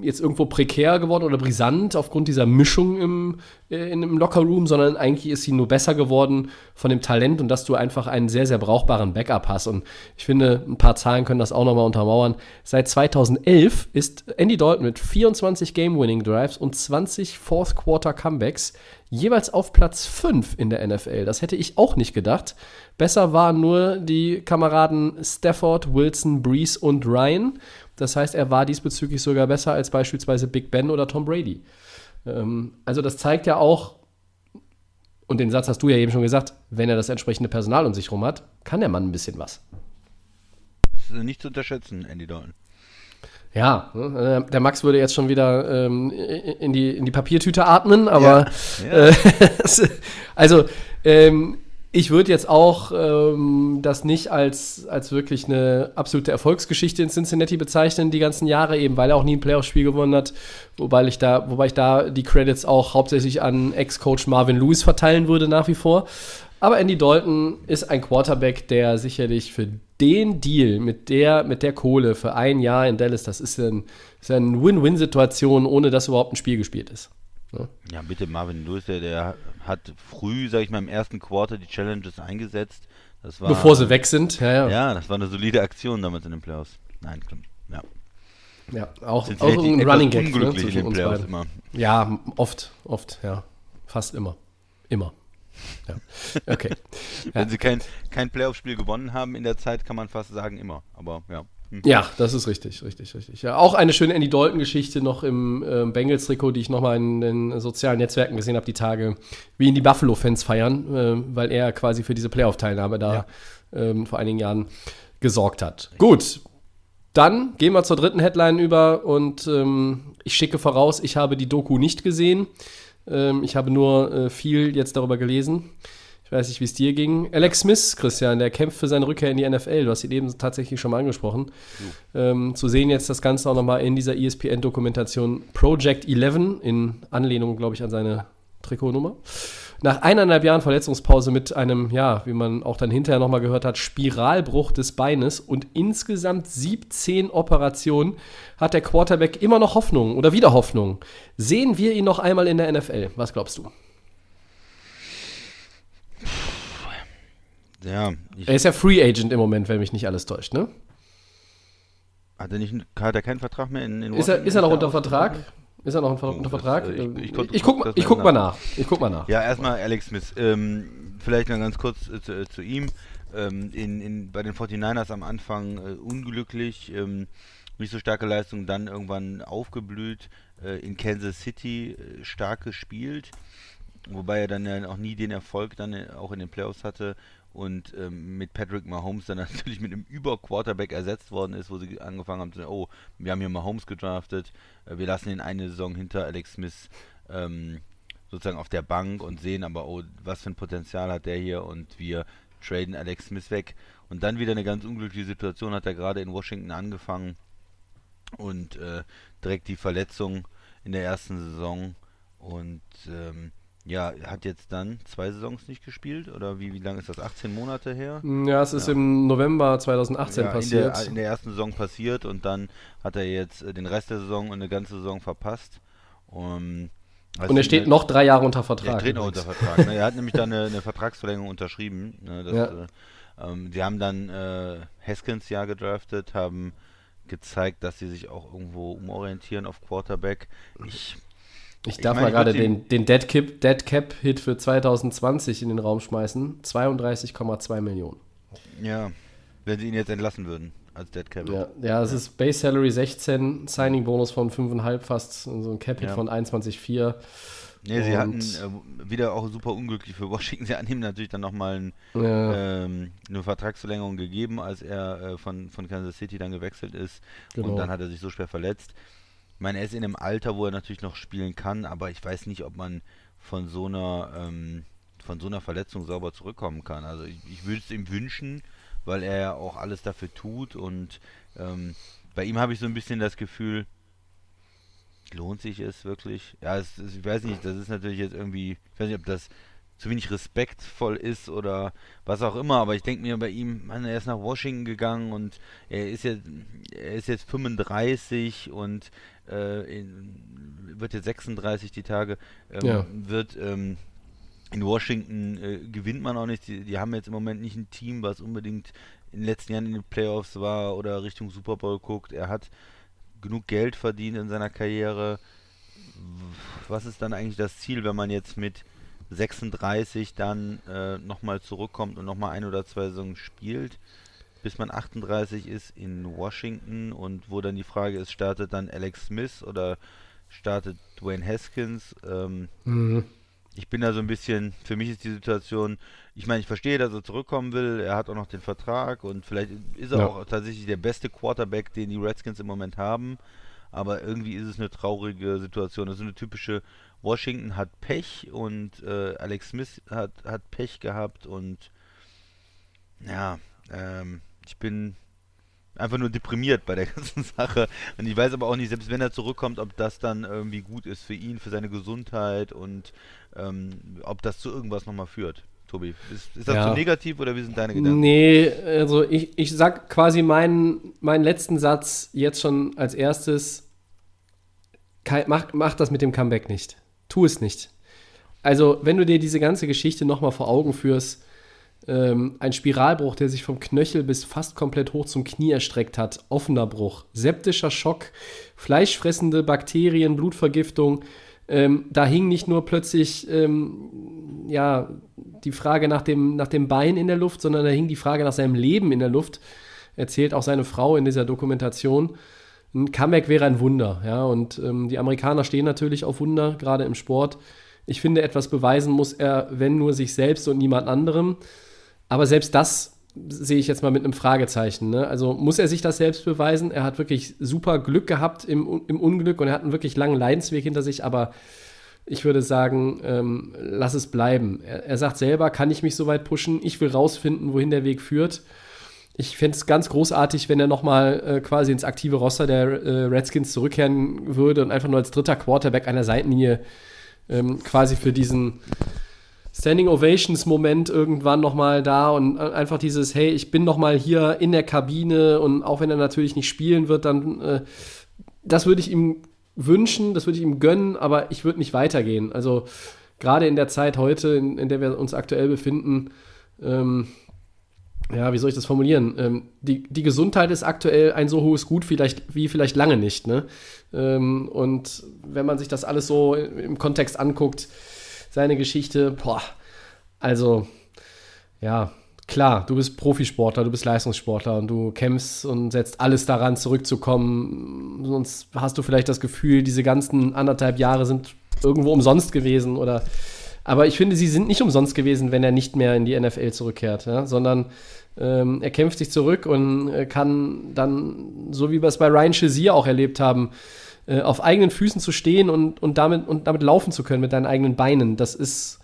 jetzt irgendwo prekär geworden oder brisant aufgrund dieser Mischung im, äh, im Lockerroom, sondern eigentlich ist sie nur besser geworden von dem Talent und dass du einfach einen sehr, sehr brauchbaren Backup hast. Und ich finde, ein paar Zahlen können das auch nochmal untermauern. Seit 2011 ist Andy Dalton mit 24 Game-Winning-Drives und 20 Fourth-Quarter-Comebacks jeweils auf Platz 5 in der NFL. Das hätte ich auch nicht gedacht. Besser waren nur die Kameraden Stafford, Wilson, Breeze und Ryan. Das heißt, er war diesbezüglich sogar besser als beispielsweise Big Ben oder Tom Brady. Ähm, also das zeigt ja auch, und den Satz hast du ja eben schon gesagt, wenn er das entsprechende Personal um sich rum hat, kann der Mann ein bisschen was. Das ist nicht zu unterschätzen, Andy Dalton. Ja, äh, der Max würde jetzt schon wieder ähm, in, die, in die Papiertüte atmen, aber ja, ja. Äh, [LAUGHS] also ähm, ich würde jetzt auch ähm, das nicht als, als wirklich eine absolute Erfolgsgeschichte in Cincinnati bezeichnen, die ganzen Jahre, eben weil er auch nie ein Playoff-Spiel gewonnen hat, wobei ich, da, wobei ich da die Credits auch hauptsächlich an Ex-Coach Marvin Lewis verteilen würde nach wie vor. Aber Andy Dalton ist ein Quarterback, der sicherlich für den Deal mit der, mit der Kohle für ein Jahr in Dallas, das ist, ein, ist eine Win-Win-Situation, ohne dass überhaupt ein Spiel gespielt ist. Ja, ja bitte, Marvin Lewis, der, der hat früh, sag ich mal, im ersten Quarter die Challenges eingesetzt. Das war, Bevor sie weg sind, ja, ja. Ja, das war eine solide Aktion damals in den Playoffs. Nein, ja. Ja, auch, auch ein Running Gag ne, zwischen in den Playoffs immer. Ja, oft, oft, ja. Fast immer. Immer. Ja. Okay. [LAUGHS] Wenn sie kein, kein Playoff-Spiel gewonnen haben in der Zeit, kann man fast sagen immer. Aber ja. Hm. Ja, das ist richtig, richtig, richtig. Ja, auch eine schöne Andy Dalton-Geschichte noch im äh, Bengals-Trikot, die ich nochmal in den sozialen Netzwerken gesehen habe, die Tage, wie ihn die Buffalo-Fans feiern, äh, weil er quasi für diese Playoff-Teilnahme da ja. ähm, vor einigen Jahren gesorgt hat. Gut, dann gehen wir zur dritten Headline über und ähm, ich schicke voraus, ich habe die Doku nicht gesehen. Ähm, ich habe nur äh, viel jetzt darüber gelesen. Ich weiß nicht, wie es dir ging. Alex Smith, Christian, der kämpft für seine Rückkehr in die NFL. Du hast ihn eben tatsächlich schon mal angesprochen. Ähm, zu sehen jetzt das Ganze auch nochmal in dieser ESPN-Dokumentation Project 11 in Anlehnung, glaube ich, an seine Trikotnummer. Nach eineinhalb Jahren Verletzungspause mit einem, ja, wie man auch dann hinterher nochmal gehört hat, Spiralbruch des Beines und insgesamt 17 Operationen hat der Quarterback immer noch Hoffnung oder wieder Hoffnung. Sehen wir ihn noch einmal in der NFL? Was glaubst du? Ja, er ist ja Free Agent im Moment, wenn mich nicht alles täuscht, ne? Hat er, nicht, hat er keinen Vertrag mehr in, in Ist er, ist er noch unter Vertrag? Ist er noch unter, unter Vertrag? Das, äh, ich, ich, ich, guck, ich guck mal nach. Ich guck mal nach. Ja, erstmal Alex Smith. Ähm, vielleicht noch ganz kurz äh, zu, äh, zu, ihm. Ähm, in, in, bei den 49ers am Anfang äh, unglücklich, ähm, nicht so starke Leistung, dann irgendwann aufgeblüht, äh, in Kansas City äh, stark gespielt, wobei er dann ja auch nie den Erfolg dann auch in den Playoffs hatte und ähm, mit Patrick Mahomes dann [LAUGHS] natürlich mit einem Über-Quarterback ersetzt worden ist, wo sie angefangen haben zu sagen, oh, wir haben hier Mahomes gedraftet, äh, wir lassen ihn eine Saison hinter Alex Smith ähm, sozusagen auf der Bank und sehen aber, oh, was für ein Potenzial hat der hier und wir traden Alex Smith weg. Und dann wieder eine ganz unglückliche Situation, hat er gerade in Washington angefangen und äh, direkt die Verletzung in der ersten Saison und ähm, ja, hat jetzt dann zwei Saisons nicht gespielt oder wie, wie lange ist das? 18 Monate her? Ja, es ist ja. im November 2018 ja, passiert. In der, in der, ersten Saison passiert und dann hat er jetzt äh, den Rest der Saison und eine ganze Saison verpasst. Um, und er steht noch drei Jahre unter Vertrag. Er steht noch unter Vertrag. ne? Er hat nämlich dann eine, eine Vertragsverlängerung unterschrieben. Ne? Das, ja. äh, ähm, sie haben dann äh, Haskins ja gedraftet, haben gezeigt, dass sie sich auch irgendwo umorientieren auf Quarterback. Ich ich darf ich mein, mal gerade den, den Dead, Cap, Dead Cap Hit für 2020 in den Raum schmeißen. 32,2 Millionen. Ja, wenn sie ihn jetzt entlassen würden als Dead Cap. Ja, ja es ja. ist Base Salary 16, Signing Bonus von 5,5 fast, so ein Cap Hit ja. von 21,4. Nee, sie hatten äh, wieder auch super unglücklich für Washington. [LAUGHS] Sie hatten ihm natürlich dann nochmal ein, ja. ähm, eine Vertragsverlängerung gegeben, als er äh, von, von Kansas City dann gewechselt ist. Genau. Und dann hat er sich so schwer verletzt. Ich meine, er ist in einem Alter, wo er natürlich noch spielen kann, aber ich weiß nicht, ob man von so einer, ähm, von so einer Verletzung sauber zurückkommen kann. Also ich, ich würde es ihm wünschen, weil er ja auch alles dafür tut und ähm, bei ihm habe ich so ein bisschen das Gefühl, lohnt sich es wirklich? Ja, es, es, ich weiß nicht, das ist natürlich jetzt irgendwie, ich weiß nicht, ob das zu wenig respektvoll ist oder was auch immer. Aber ich denke mir bei ihm, man, er ist nach Washington gegangen und er ist jetzt, er ist jetzt 35 und äh, in, wird jetzt 36 die Tage, ähm, Ja. wird ähm, in Washington äh, gewinnt man auch nicht. Die, die haben jetzt im Moment nicht ein Team, was unbedingt in den letzten Jahren in den Playoffs war oder Richtung Super Bowl guckt. Er hat genug Geld verdient in seiner Karriere. Was ist dann eigentlich das Ziel, wenn man jetzt mit 36 dann äh, nochmal zurückkommt und nochmal ein oder zwei Saisons spielt, bis man 38 ist in Washington und wo dann die Frage ist, startet dann Alex Smith oder startet Dwayne Haskins? Ähm, Mhm. ich bin da so ein bisschen, für mich ist die Situation, ich meine, ich verstehe, dass er zurückkommen will, er hat auch noch den Vertrag und vielleicht ist er Ja. auch tatsächlich der beste Quarterback, den die Redskins im Moment haben, aber irgendwie ist es eine traurige Situation. Das ist eine typische, Washington hat Pech und äh, Alex Smith hat, hat Pech gehabt und ja, ähm, ich bin einfach nur deprimiert bei der [LAUGHS] ganzen Sache. Und ich weiß aber auch nicht, selbst wenn er zurückkommt, ob das dann irgendwie gut ist für ihn, für seine Gesundheit und ähm, ob das zu irgendwas nochmal führt. Tobi, ist, ist das Ja. zu negativ oder wie sind deine Gedanken? Nee, also ich, ich sag quasi meinen, meinen letzten Satz jetzt schon als erstes. Mach, mach das mit dem Comeback nicht. Tu es nicht. Also, wenn du dir diese ganze Geschichte nochmal vor Augen führst, ähm, ein Spiralbruch, der sich vom Knöchel bis fast komplett hoch zum Knie erstreckt hat, offener Bruch, septischer Schock, fleischfressende Bakterien, Blutvergiftung. Ähm, da hing nicht nur plötzlich ähm, ja, die Frage nach dem, nach dem Bein in der Luft, sondern da hing die Frage nach seinem Leben in der Luft. Erzählt auch seine Frau in dieser Dokumentation. Ein Comeback wäre ein Wunder, ja. Und ähm, die Amerikaner stehen natürlich auf Wunder, gerade im Sport. Ich finde, etwas beweisen muss er, wenn nur sich selbst und niemand anderem. Aber selbst das sehe ich jetzt mal mit einem Fragezeichen. Ne? Also muss er sich das selbst beweisen? Er hat wirklich super Glück gehabt im, im Unglück und er hat einen wirklich langen Leidensweg hinter sich, aber ich würde sagen, ähm, lass es bleiben. Er, er sagt selber, kann ich mich so weit pushen? Ich will rausfinden, wohin der Weg führt. Ich fände es ganz großartig, wenn er nochmal äh, quasi ins aktive Roster der äh, Redskins zurückkehren würde und einfach nur als dritter Quarterback der Seitenlinie ähm, quasi für diesen Standing Ovations Moment irgendwann nochmal da und einfach dieses, hey, ich bin nochmal hier in der Kabine und auch wenn er natürlich nicht spielen wird, dann äh, das würde ich ihm wünschen, das würde ich ihm gönnen, aber ich würde nicht weitergehen. Also gerade in der Zeit heute, in, in der wir uns aktuell befinden, ähm, ja, wie soll ich das formulieren? Ähm, die, die Gesundheit ist aktuell ein so hohes Gut vielleicht, wie vielleicht lange nicht. Ne? Ähm, und wenn man sich das alles so im Kontext anguckt, seine Geschichte, boah, also ja, klar, du bist Profisportler, du bist Leistungssportler und du kämpfst und setzt alles daran, zurückzukommen. Sonst hast du vielleicht das Gefühl, diese ganzen anderthalb Jahre sind irgendwo umsonst gewesen oder. Aber ich finde, sie sind nicht umsonst gewesen, wenn er nicht mehr in die NFL zurückkehrt, ja? sondern ähm, er kämpft sich zurück und äh, kann dann, so wie wir es bei Ryan Shazier auch erlebt haben, äh, auf eigenen Füßen zu stehen und, und, damit, und damit laufen zu können mit deinen eigenen Beinen. Das ist,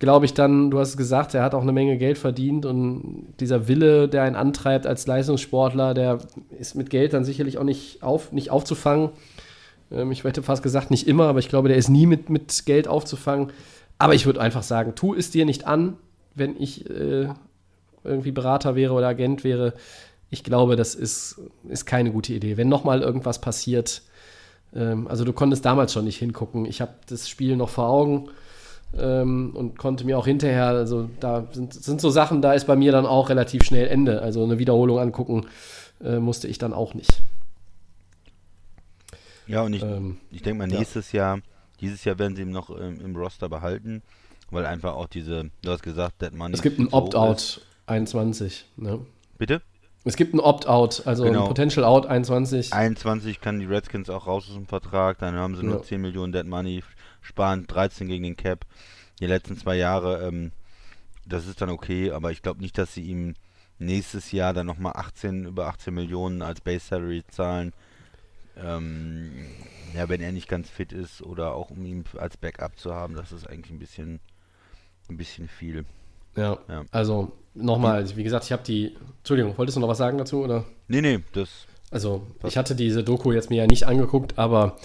glaube ich, dann, du hast es gesagt, er hat auch eine Menge Geld verdient und dieser Wille, der einen antreibt als Leistungssportler, der ist mit Geld dann sicherlich auch nicht, auf, nicht aufzufangen. Ähm, ich hätte fast gesagt, nicht immer, aber ich glaube, der ist nie mit, mit Geld aufzufangen. Aber ich würde einfach sagen, tu es dir nicht an, wenn ich äh, irgendwie Berater wäre oder Agent wäre. Ich glaube, das ist, ist keine gute Idee. Wenn nochmal irgendwas passiert, ähm, also du konntest damals schon nicht hingucken. Ich habe das Spiel noch vor Augen ähm, und konnte mir auch hinterher, also da sind, sind so Sachen, da ist bei mir dann auch relativ schnell Ende. Also eine Wiederholung angucken äh, musste ich dann auch nicht. Ja, und ich, Ähm, ich denke mal, ja. nächstes Jahr, dieses Jahr werden sie ihn noch ähm, im Roster behalten, weil einfach auch diese, du hast gesagt, Dead Money. es gibt ein. Opt-out 21. Ne? Bitte? Es gibt ein Opt-out, also Genau. ein Potential Out 21. 21 kann die Redskins auch raus aus dem Vertrag, dann haben sie nur Ja. 10 Millionen Dead Money, sparen 13 gegen den Cap. Die letzten zwei Jahre, ähm, das ist dann okay, aber ich glaube nicht, dass sie ihm nächstes Jahr dann nochmal 18, über 18 Millionen als Base Salary zahlen. Ähm, ja, wenn er nicht ganz fit ist oder auch um ihn als Backup zu haben, das ist eigentlich ein bisschen, ein bisschen viel. Ja, Ja. also nochmal, wie gesagt, ich habe die. Entschuldigung, wolltest du noch was sagen dazu? Oder? Nee, nee, das, Also, Was? ich hatte diese Doku jetzt mir ja nicht angeguckt, aber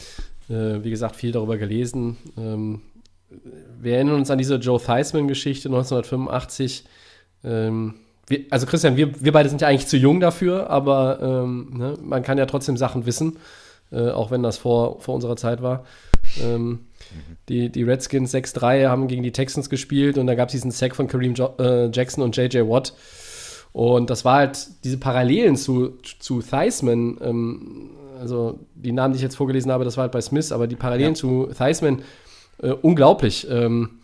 äh, wie gesagt, viel darüber gelesen. Ähm, wir erinnern uns an diese Joe Theismann-Geschichte 1985. Ähm, wir, also Christian, wir, wir beide sind ja eigentlich zu jung dafür, aber ähm, ne, man kann ja trotzdem Sachen wissen, äh, auch wenn das vor, vor unserer Zeit war. Ähm, die, die Redskins 6-3 haben gegen die Texans gespielt und da gab es diesen Sack von Kareem jo äh, Jackson und JJ Watt. Und das war halt diese Parallelen zu, zu Theismann, ähm, also die Namen, die ich jetzt vorgelesen habe, das war halt bei Smith, aber die Parallelen ja. zu Theismann, äh, unglaublich. Ähm,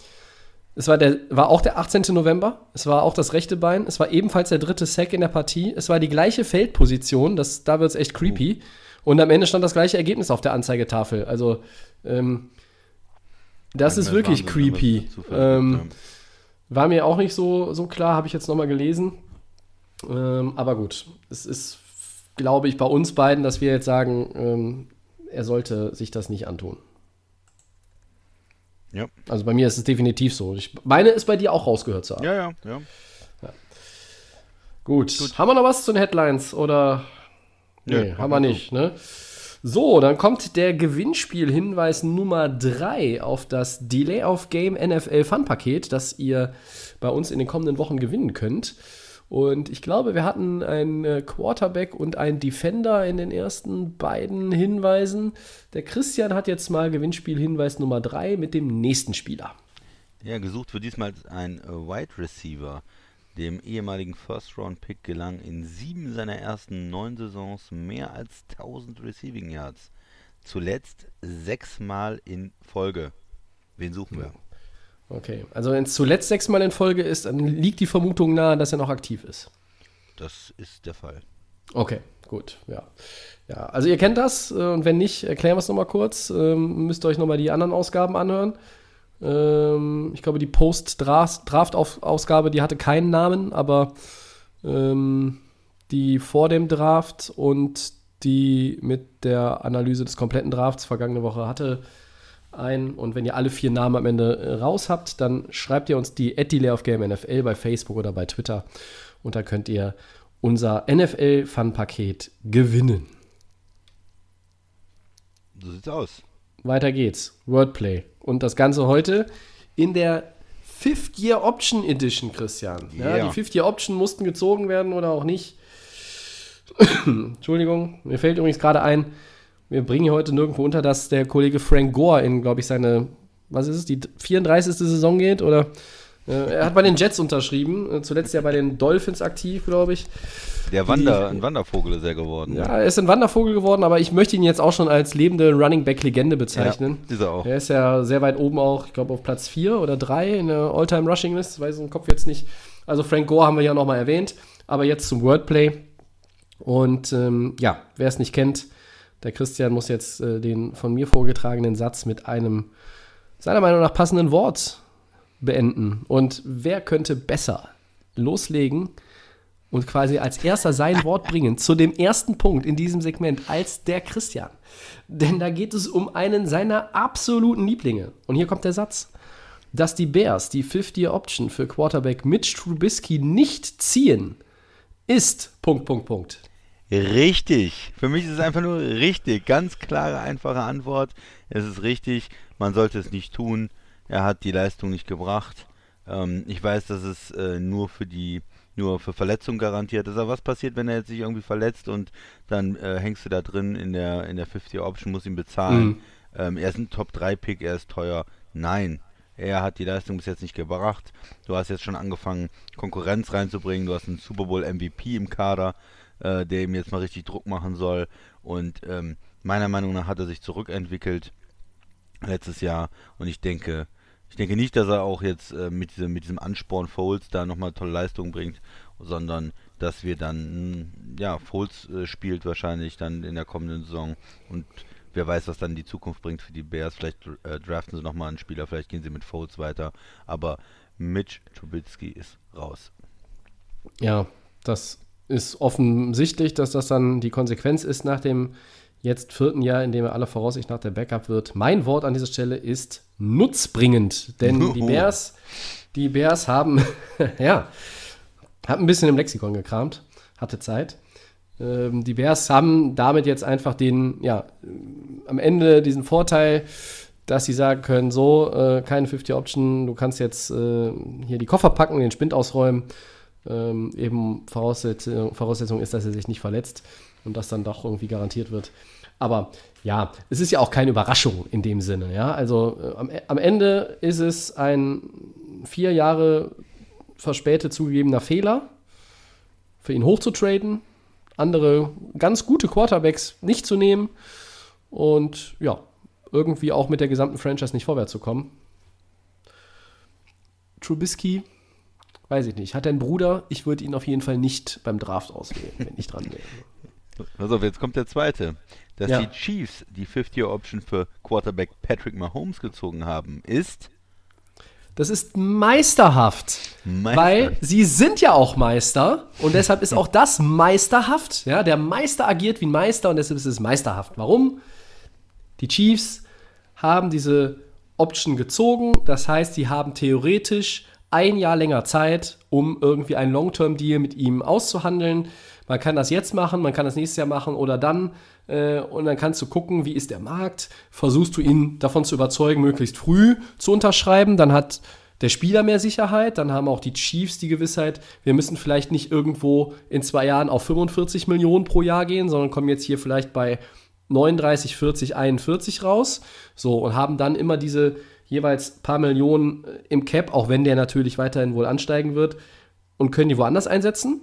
es war, der, war auch der 18. November, es war auch das rechte Bein, es war ebenfalls der dritte Sack in der Partie, es war die gleiche Feldposition, das, da wird es echt creepy. Oh. Und am Ende stand das gleiche Ergebnis auf der Anzeigetafel. Also, ähm, das ist wirklich creepy. Ähm, war mir auch nicht so, so klar, habe ich jetzt nochmal gelesen. Ähm, aber gut, es ist, glaube ich, bei uns beiden, dass wir jetzt sagen, ähm, er sollte sich das nicht antun. Ja. Also bei mir ist es definitiv so. Ich meine, ist bei dir auch rausgehört zu haben. Ja, ja, ja. ja. Gut. Gut. Haben wir noch was zu den Headlines oder? Nee, ja, haben wir nicht, ne? So, dann kommt der Gewinnspielhinweis Nummer 3 auf das Delay of Game NFL Fun Paket, das ihr bei uns in den kommenden Wochen gewinnen könnt. Und ich glaube, wir hatten einen äh, Quarterback und einen Defender in den ersten beiden Hinweisen. Der Christian hat jetzt mal Gewinnspielhinweis Nummer 3 mit dem nächsten Spieler. Ja, gesucht wird diesmal ein äh, Wide Receiver. Dem ehemaligen First-Round-Pick gelang in sieben seiner ersten neun Saisons mehr als 1000 Receiving Yards. Zuletzt sechsmal in Folge. Wen suchen wir? Okay, also wenn es zuletzt sechsmal in Folge ist, dann liegt die Vermutung nahe, dass er noch aktiv ist. Das ist der Fall. Okay, gut, ja. Ja, also ihr kennt das äh, und wenn nicht, erklären wir es nochmal kurz. Ähm, müsst ihr euch nochmal die anderen Ausgaben anhören. Ähm, ich glaube, die Post-Draft-Ausgabe, die hatte keinen Namen, aber ähm, die vor dem Draft und die mit der Analyse des kompletten Drafts vergangene Woche hatte ein. Und wenn ihr alle vier Namen am Ende äh, raus habt, dann schreibt ihr uns die at of Game NFL bei Facebook oder bei Twitter. Und da könnt ihr unser NFL-Fun-Paket gewinnen. So sieht's aus. Weiter geht's. Wordplay. Und das Ganze heute in der Fifth Year Option Edition, Christian. Ja, yeah. Die Fifth Year Option mussten gezogen werden oder auch nicht. [COUGHS] Entschuldigung, mir fällt übrigens gerade ein, wir bringen hier heute nirgendwo unter, dass der Kollege Frank Gore in, glaube ich, seine, was ist es, die 34. Saison geht oder äh, er hat bei den Jets unterschrieben, äh, zuletzt ja bei den Dolphins aktiv, glaube ich. Der Wander, die, ein Wandervogel ist er geworden. Ja, er ist ein Wandervogel geworden, aber ich möchte ihn jetzt auch schon als lebende Running Back Legende bezeichnen. Ja, ist er auch. Er ist ja sehr weit oben auch, ich glaube auf Platz 4 oder 3 in der All-Time Rushing List, weiß ich im Kopf jetzt nicht. Also Frank Gore haben wir ja nochmal erwähnt, aber jetzt zum Wordplay. Und ähm, ja, wer es nicht kennt, der Christian muss jetzt äh, den von mir vorgetragenen Satz mit einem seiner Meinung nach passenden Wort beenden. Und wer könnte besser loslegen und quasi als erster sein Wort bringen zu dem ersten Punkt in diesem Segment als der Christian? Denn da geht es um einen seiner absoluten Lieblinge. Und hier kommt der Satz. Dass die Bears die 50-Option für Quarterback Mitch Trubisky nicht ziehen, ist Punkt, Punkt, Punkt. Richtig. Für mich ist es einfach nur richtig. Ganz klare, einfache Antwort. Es ist richtig. Man sollte es nicht tun. Er hat die Leistung nicht gebracht. Ähm, ich weiß, dass es äh, nur für die nur für Verletzungen garantiert ist. Aber was passiert, wenn er jetzt sich irgendwie verletzt und dann äh, hängst du da drin in der in der 50 Option, muss ihn bezahlen. Mhm. Ähm, er ist ein Top 3 Pick, er ist teuer. Nein. Er hat die Leistung bis jetzt nicht gebracht. Du hast jetzt schon angefangen, Konkurrenz reinzubringen. Du hast einen Super Bowl MVP im Kader äh, der ihm jetzt mal richtig Druck machen soll. Und ähm, meiner Meinung nach hat er sich zurückentwickelt letztes Jahr. Und ich denke, ich denke nicht, dass er auch jetzt äh, mit, diesem, mit diesem Ansporn Foles da nochmal tolle Leistung bringt, sondern dass wir dann, ja, Foles äh, spielt wahrscheinlich dann in der kommenden Saison und wer weiß, was dann die Zukunft bringt für die Bears. Vielleicht äh, draften sie nochmal einen Spieler, vielleicht gehen sie mit Foles weiter, aber Mitch Trubisky ist raus. Ja, das ist offensichtlich, dass das dann die Konsequenz ist nach dem jetzt vierten Jahr, in dem er aller Voraussicht nach der Backup wird. Mein Wort an dieser Stelle ist nutzbringend, denn die Bears, die Bears haben, [LAUGHS] ja, haben ein bisschen im Lexikon gekramt, hatte Zeit. Ähm, die Bears haben damit jetzt einfach den, ja, am Ende diesen Vorteil, dass sie sagen können, so, äh, keine 50-Option, du kannst jetzt äh, hier die Koffer packen, den Spind ausräumen. Ähm, eben Voraussetzung, Voraussetzung ist, dass er sich nicht verletzt und das dann doch irgendwie garantiert wird. Aber ja, es ist ja auch keine Überraschung in dem Sinne. Ja? Also äh, am, am Ende ist es ein vier Jahre verspätet zugegebener Fehler, für ihn hochzutraden, andere ganz gute Quarterbacks nicht zu nehmen und ja, irgendwie auch mit der gesamten Franchise nicht vorwärts zu kommen. Trubisky, weiß ich nicht, hat er einen Bruder? Ich würde ihn auf jeden Fall nicht beim Draft auswählen, wenn ich dran wäre. Pass auf, jetzt kommt der zweite. Dass Ja. die Chiefs die 50-Year-Option für Quarterback Patrick Mahomes gezogen haben, ist Das ist meisterhaft, Meister. weil sie sind ja auch Meister und deshalb ist auch das meisterhaft. Ja, der Meister agiert wie ein Meister und deshalb ist es meisterhaft. Warum? Die Chiefs haben diese Option gezogen, das heißt, sie haben theoretisch ein Jahr länger Zeit, um irgendwie einen Long-Term-Deal mit ihm auszuhandeln. Man kann das jetzt machen, man kann das nächstes Jahr machen oder dann. Äh, und dann kannst du gucken, wie ist der Markt. Versuchst du ihn davon zu überzeugen, möglichst früh zu unterschreiben. Dann hat der Spieler mehr Sicherheit. Dann haben auch die Chiefs die Gewissheit, wir müssen vielleicht nicht irgendwo in zwei Jahren auf 45 Millionen pro Jahr gehen, sondern kommen jetzt hier vielleicht bei 39, 40, 41 raus. So, und haben dann immer diese jeweils paar Millionen äh, im Cap, auch wenn der natürlich weiterhin wohl ansteigen wird, und können die woanders einsetzen.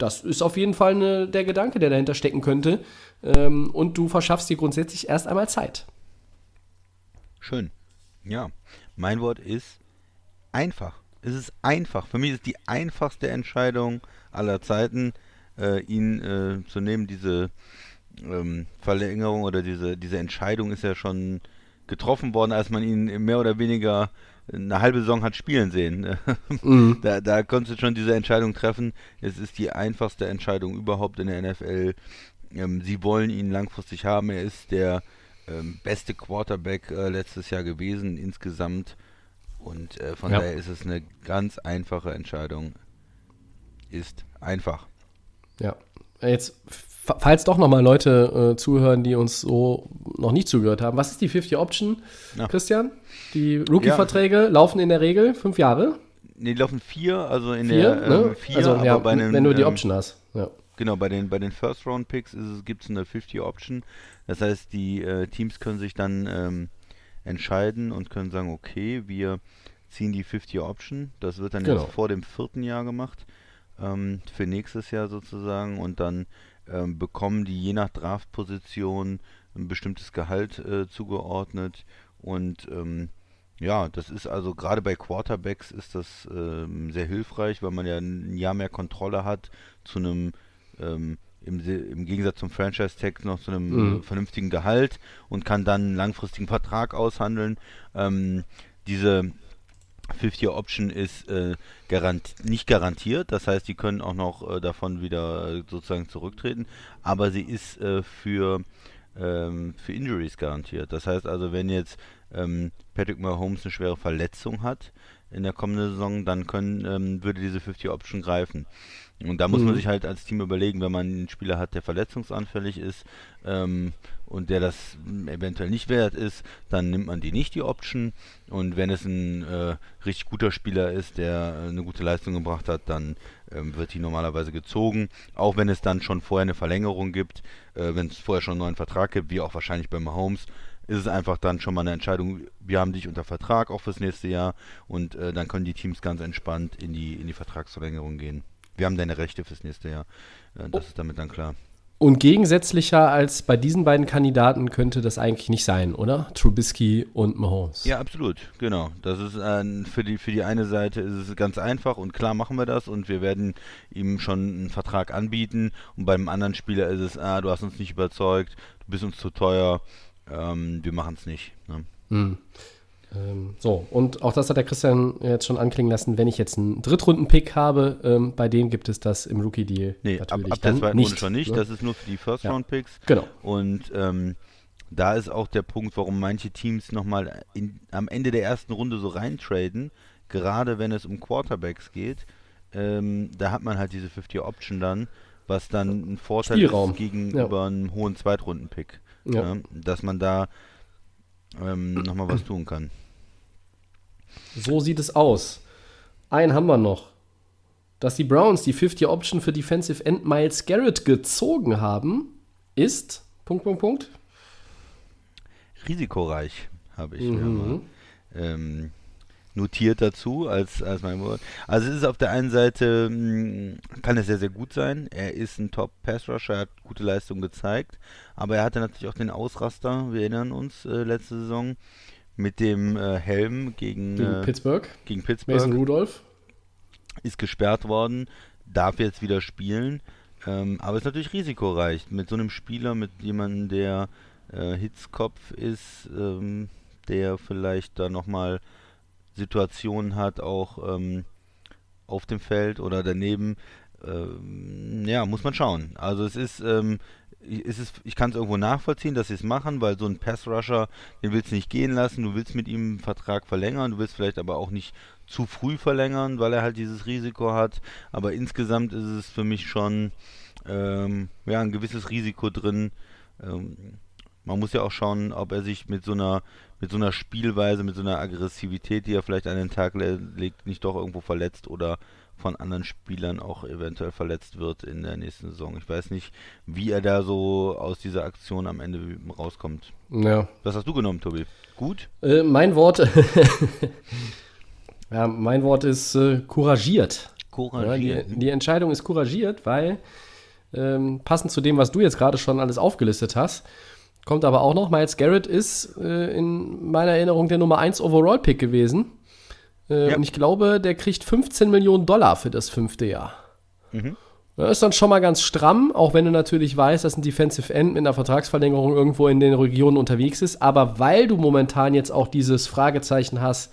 Das ist auf jeden Fall eine, der Gedanke, der dahinter stecken könnte. Ähm, und du verschaffst dir grundsätzlich erst einmal Zeit. Schön. Ja, mein Wort ist einfach. Es ist einfach. Für mich ist die einfachste Entscheidung aller Zeiten, äh, ihn äh, zu nehmen. Diese ähm, Verlängerung oder diese, diese Entscheidung ist ja schon getroffen worden, als man ihn mehr oder weniger eine halbe Saison hat spielen sehen. [LAUGHS] da, da konntest du schon diese Entscheidung treffen. Es ist die einfachste Entscheidung überhaupt in der NFL. Ähm, sie wollen ihn langfristig haben. Er ist der ähm, beste Quarterback äh, letztes Jahr gewesen insgesamt. Und äh, von Ja. daher ist es eine ganz einfache Entscheidung. Ist einfach. Ja. Jetzt, falls doch noch mal Leute äh, zuhören, die uns so noch nicht zugehört haben, was ist die 50 Option, Ja. Christian? Die Rookie-Verträge laufen in der Regel fünf Jahre. Nee, die laufen vier, also in Vier, der ne? ähm, vier, also, ja, bei einem, wenn du die ähm, Option hast. Ja. Genau, bei den, bei den First-Round-Picks gibt es eine 50-Option. Das heißt, die äh, Teams können sich dann ähm, entscheiden und können sagen, okay, wir ziehen die 50-Option. Das wird dann Genau. jetzt vor dem vierten Jahr gemacht, ähm, für nächstes Jahr sozusagen. Und dann ähm, bekommen die je nach Draftposition ein bestimmtes Gehalt äh, zugeordnet. Und ähm, ja, das ist also gerade bei Quarterbacks ist das ähm, sehr hilfreich, weil man ja ein Jahr mehr Kontrolle hat zu einem ähm, im, im Gegensatz zum Franchise-Tag noch zu einem Mhm. äh, vernünftigen Gehalt und kann dann einen langfristigen Vertrag aushandeln. Ähm, diese 50-Year-Option ist äh, garant nicht garantiert, das heißt, die können auch noch äh, davon wieder äh, sozusagen zurücktreten, aber sie ist äh, für, ähm, für Injuries garantiert. Das heißt also, wenn jetzt ähm, Patrick Mahomes eine schwere Verletzung hat in der kommenden Saison, dann können, ähm, würde diese 50-Option greifen. Und da muss man Mhm. sich halt als Team überlegen, wenn man einen Spieler hat, der verletzungsanfällig ist ähm, und der das eventuell nicht wert ist, dann nimmt man die nicht die Option. Und wenn es ein äh, richtig guter Spieler ist, der äh, eine gute Leistung gebracht hat, dann ähm, wird die normalerweise gezogen. Auch wenn es dann schon vorher eine Verlängerung gibt, äh, wenn es vorher schon einen neuen Vertrag gibt, wie auch wahrscheinlich bei Mahomes, ist es einfach dann schon mal eine Entscheidung, wir haben dich unter Vertrag auch fürs nächste Jahr und äh, dann können die Teams ganz entspannt in die, in die Vertragsverlängerung gehen. Wir haben deine Rechte fürs nächste Jahr. Äh, das ist damit dann klar. Und gegensätzlicher als bei diesen beiden Kandidaten könnte das eigentlich nicht sein, oder? Trubisky und Mahomes. Ja, absolut, genau. Das ist äh, für die für die eine Seite ist es ganz einfach und klar machen wir das und wir werden ihm schon einen Vertrag anbieten und beim anderen Spieler ist es, ah, du hast uns nicht überzeugt, du bist uns zu teuer, ähm, wir machen es nicht. Ne? Hm. Ähm, so, und auch das hat der Christian jetzt schon anklingen lassen. Wenn ich jetzt einen Drittrunden-Pick habe, ähm, bei dem gibt es das im Rookie-Deal Nee, ab, natürlich ab der dann zweiten nicht. Runde schon nicht. ne? Das ist nur für die First-Round-Picks. Genau. Und ähm, da ist auch der Punkt, warum manche Teams nochmal am Ende der ersten Runde so reintraden, gerade wenn es um Quarterbacks geht. Ähm, da hat man halt diese 50-Option dann, was dann ein Vorteil Spielraum. ist gegenüber einem hohen Zweitrunden-Pick. Ja. Ja, dass man da ähm, nochmal was tun kann. So sieht es aus. Einen haben wir noch. Dass die Browns die 50-Option für Defensive End Miles Garrett gezogen haben, ist. Punkt, Punkt, Punkt. Risikoreich, habe ich mir mal ähm, notiert dazu als, als mein Wort. Also es ist auf der einen Seite, mh, kann es sehr, sehr gut sein. Er ist ein Top-Pass-Rusher, er hat gute Leistung gezeigt. Aber er hatte natürlich auch den Ausraster, wir erinnern uns, äh, letzte Saison mit dem äh, Helm gegen, Gegen äh, Pittsburgh. gegen Pittsburgh. Mason Rudolph. ist gesperrt worden, darf jetzt wieder spielen. Ähm, aber ist natürlich risikoreich. Mit so einem Spieler, mit jemandem, der äh, Hitzkopf ist, ähm, der vielleicht da nochmal Situationen hat, auch ähm, auf dem Feld oder daneben. Ähm, ja, muss man schauen. Also es ist, ähm, es ist ich kann es irgendwo nachvollziehen, dass sie es machen, weil so ein Pass-Rusher, den willst du nicht gehen lassen, du willst mit ihm einen Vertrag verlängern, du willst vielleicht aber auch nicht zu früh verlängern, weil er halt dieses Risiko hat. Aber insgesamt ist es für mich schon ähm, ja, ein gewisses Risiko drin. Ähm, man muss ja auch schauen, ob er sich mit so einer mit so einer Spielweise, mit so einer Aggressivität, die er vielleicht an den Tag le legt, nicht doch irgendwo verletzt oder von anderen Spielern auch eventuell verletzt wird in der nächsten Saison. Ich weiß nicht, wie er da so aus dieser Aktion am Ende rauskommt. Ja. Was hast du genommen, Tobi? Gut? Äh, mein Wort. [LAUGHS] ja, mein Wort ist äh, couragiert. Ja, Couragiert. die, die Entscheidung ist couragiert, weil ähm, passend zu dem, was du jetzt gerade schon alles aufgelistet hast, kommt aber auch noch, Miles Garrett ist äh, in meiner Erinnerung der Nummer 1 Overall-Pick gewesen. Äh, Ja. Und ich glaube, der kriegt 15 Millionen Dollar für das fünfte Jahr. Mhm. Das ist dann schon mal ganz stramm, auch wenn du natürlich weißt, dass ein Defensive End mit einer Vertragsverlängerung irgendwo in den Regionen unterwegs ist. Aber weil du momentan jetzt auch dieses Fragezeichen hast,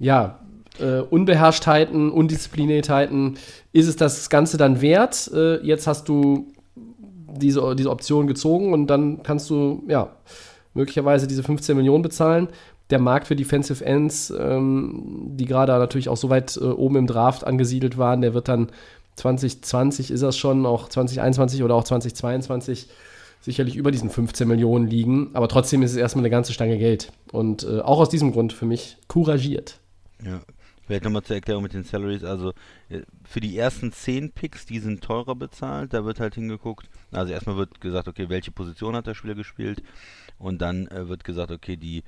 ja, äh, Unbeherrschtheiten, Undiszipliniertheiten, ist es das Ganze dann wert? Äh, jetzt hast du diese, diese Option gezogen und dann kannst du, ja, möglicherweise diese 15 Millionen bezahlen. Der Markt für Defensive Ends, ähm, die gerade natürlich auch so weit äh, oben im Draft angesiedelt waren, der wird dann 2020 ist das schon, auch 2021 oder auch 2022 sicherlich über diesen 15 Millionen liegen. Aber trotzdem ist es erstmal eine ganze Stange Geld. Und äh, auch aus diesem Grund für mich couragiert. Ja. Vielleicht nochmal zur Erklärung mit den Salaries. Also äh, für die ersten 10 Picks, die sind teurer bezahlt. Da wird halt hingeguckt. Also erstmal wird gesagt, okay, welche Position hat der Spieler gespielt? Und dann äh, wird gesagt, okay, die,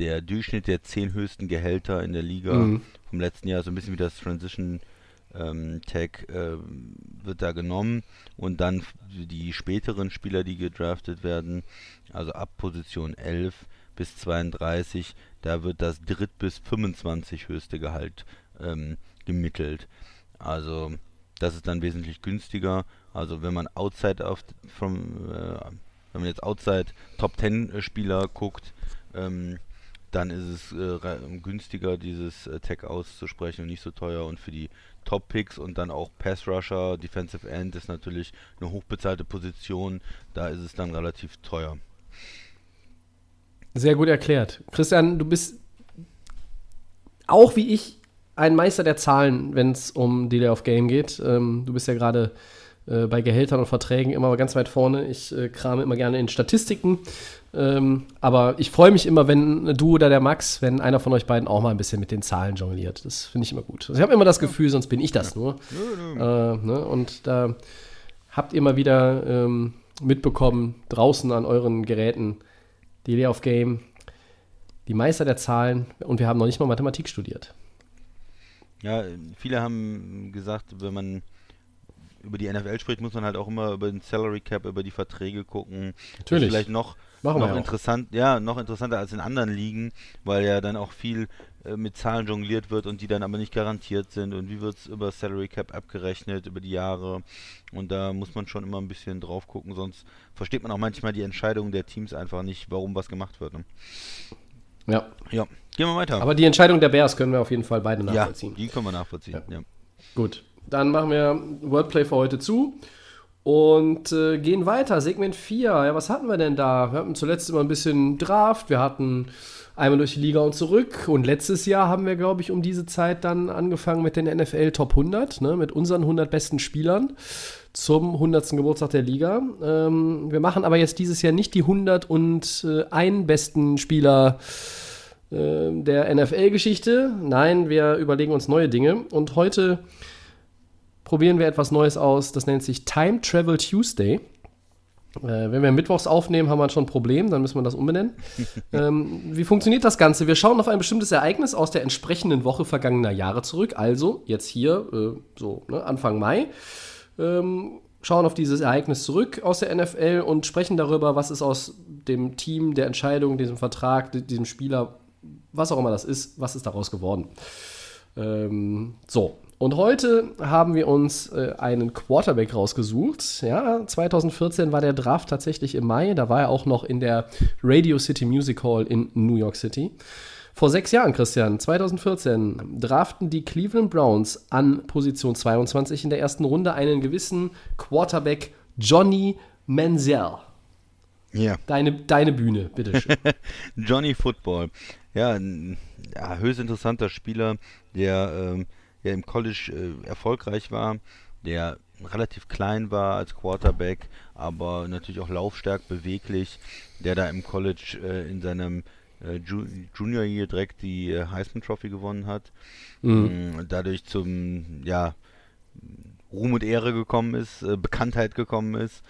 der Durchschnitt der 10 höchsten Gehälter in der Liga Mhm. vom letzten Jahr, so ein bisschen wie das Transition ähm, Tag äh, wird da genommen und dann die späteren Spieler, die gedraftet werden, also ab Position 11 bis 32, da wird das dritt bis 25 höchste Gehalt ähm, gemittelt. Also das ist dann wesentlich günstiger. Also wenn man outside auf from, äh, wenn man jetzt outside Top 10 äh, Spieler guckt, ähm, dann ist es äh, re- günstiger, dieses äh, Tag auszusprechen und nicht so teuer. Und für die Top-Picks und dann auch Pass-Rusher, Defensive End ist natürlich eine hochbezahlte Position. Da ist es dann relativ teuer. Sehr gut erklärt. Christian, du bist auch wie ich ein Meister der Zahlen, wenn es um Delay of Game geht. Ähm, du bist ja gerade äh, bei Gehältern und Verträgen immer ganz weit vorne. Ich äh, krame immer gerne in Statistiken. Ähm, aber ich freue mich immer, wenn du oder der Max, wenn einer von euch beiden auch mal ein bisschen mit den Zahlen jongliert. Das finde ich immer gut. Also ich habe immer das Gefühl, sonst bin ich das nur. Äh, ne? Und da habt ihr mal wieder ähm, mitbekommen, draußen an euren Geräten, Delay of Game, die Meister der Zahlen und wir haben noch nicht mal Mathematik studiert. Ja, viele haben gesagt, wenn man über die NFL spricht, muss man halt auch immer über den Salary Cap, über die Verträge gucken. Natürlich. ist vielleicht noch, Machen noch ja auch. interessant, ja, noch interessanter als in anderen Ligen, weil ja dann auch viel äh, mit Zahlen jongliert wird und die dann aber nicht garantiert sind und wie wird es über Salary Cap abgerechnet über die Jahre und da muss man schon immer ein bisschen drauf gucken, sonst versteht man auch manchmal die Entscheidungen der Teams einfach nicht, warum was gemacht wird. Ne? Ja. Ja, gehen wir weiter. Aber die Entscheidung der Bears können wir auf jeden Fall beide ja, nachvollziehen. die können wir nachvollziehen. Ja. Gut, dann machen wir Wordplay für heute zu und äh, gehen weiter. Segment 4. Ja, was hatten wir denn da? Wir hatten zuletzt immer ein bisschen Draft. Wir hatten einmal durch die Liga und zurück. Und letztes Jahr haben wir, glaube ich, um diese Zeit dann angefangen mit den NFL Top 100, ne, mit unseren 100 besten Spielern. zum 100. Geburtstag der Liga. Ähm, wir machen aber jetzt dieses Jahr nicht die 101 besten Spieler äh, der NFL-Geschichte. Nein, wir überlegen uns neue Dinge. Und heute probieren wir etwas Neues aus. Das nennt sich Time Travel Tuesday. Äh, wenn wir mittwochs aufnehmen, haben wir schon ein Problem, dann müssen wir das umbenennen. [LAUGHS] ähm, wie funktioniert das Ganze? Wir schauen auf ein bestimmtes Ereignis aus der entsprechenden Woche vergangener Jahre zurück, also jetzt hier, äh, so ne, Anfang Mai. Ähm, schauen auf dieses Ereignis zurück aus der NFL und sprechen darüber, was ist aus dem Team, der Entscheidung, diesem Vertrag, diesem Spieler, was auch immer das ist, was ist daraus geworden. Ähm, so, und heute haben wir uns äh, einen Quarterback rausgesucht. Ja, 2014 war der Draft tatsächlich im Mai. Da war er auch noch in der Radio City Music Hall in New York City. Vor sechs Jahren, Christian, 2014, draften die Cleveland Browns an Position 22 in der ersten Runde einen gewissen Quarterback Johnny Manziel. Ja. Deine, deine Bühne, bitteschön. [LAUGHS] Johnny Football. Ja, ein ja, höchst interessanter Spieler, der ähm, der im College äh, erfolgreich war, der relativ klein war als Quarterback, aber natürlich auch laufstark, beweglich, der da im College äh, in seinem äh, Ju Junior Year direkt die äh, Heisman Trophy gewonnen hat, mhm. Mm, dadurch zum ja Ruhm und Ehre gekommen ist, äh, Bekanntheit gekommen ist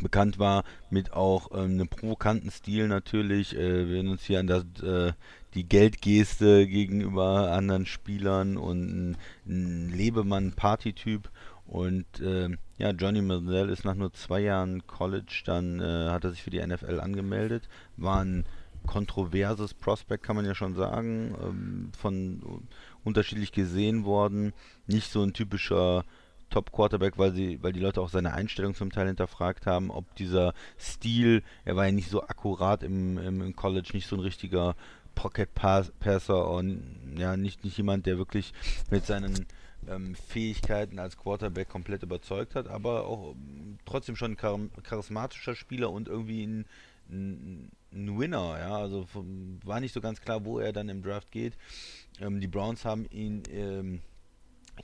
bekannt war mit auch ähm, einem provokanten Stil natürlich. Äh, wir erinnern uns hier an das, äh, die Geldgeste gegenüber anderen Spielern und ein, ein Lebemann-Party-Typ. Und äh, ja, Johnny Manziel ist nach nur zwei Jahren College, dann äh, hat er sich für die NFL angemeldet, war ein kontroverses Prospect, kann man ja schon sagen, ähm, von unterschiedlich gesehen worden, nicht so ein typischer Top-Quarterback, weil sie, weil die Leute auch seine Einstellung zum Teil hinterfragt haben, ob dieser Stil, er war ja nicht so akkurat im, im, im College, nicht so ein richtiger Pocket-Passer und ja, nicht, nicht jemand, der wirklich mit seinen ähm, Fähigkeiten als Quarterback komplett überzeugt hat, aber auch ähm, trotzdem schon ein charismatischer Spieler und irgendwie ein, ein, ein Winner, ja, also war nicht so ganz klar, wo er dann im Draft geht. Ähm, die Browns haben ihn ähm,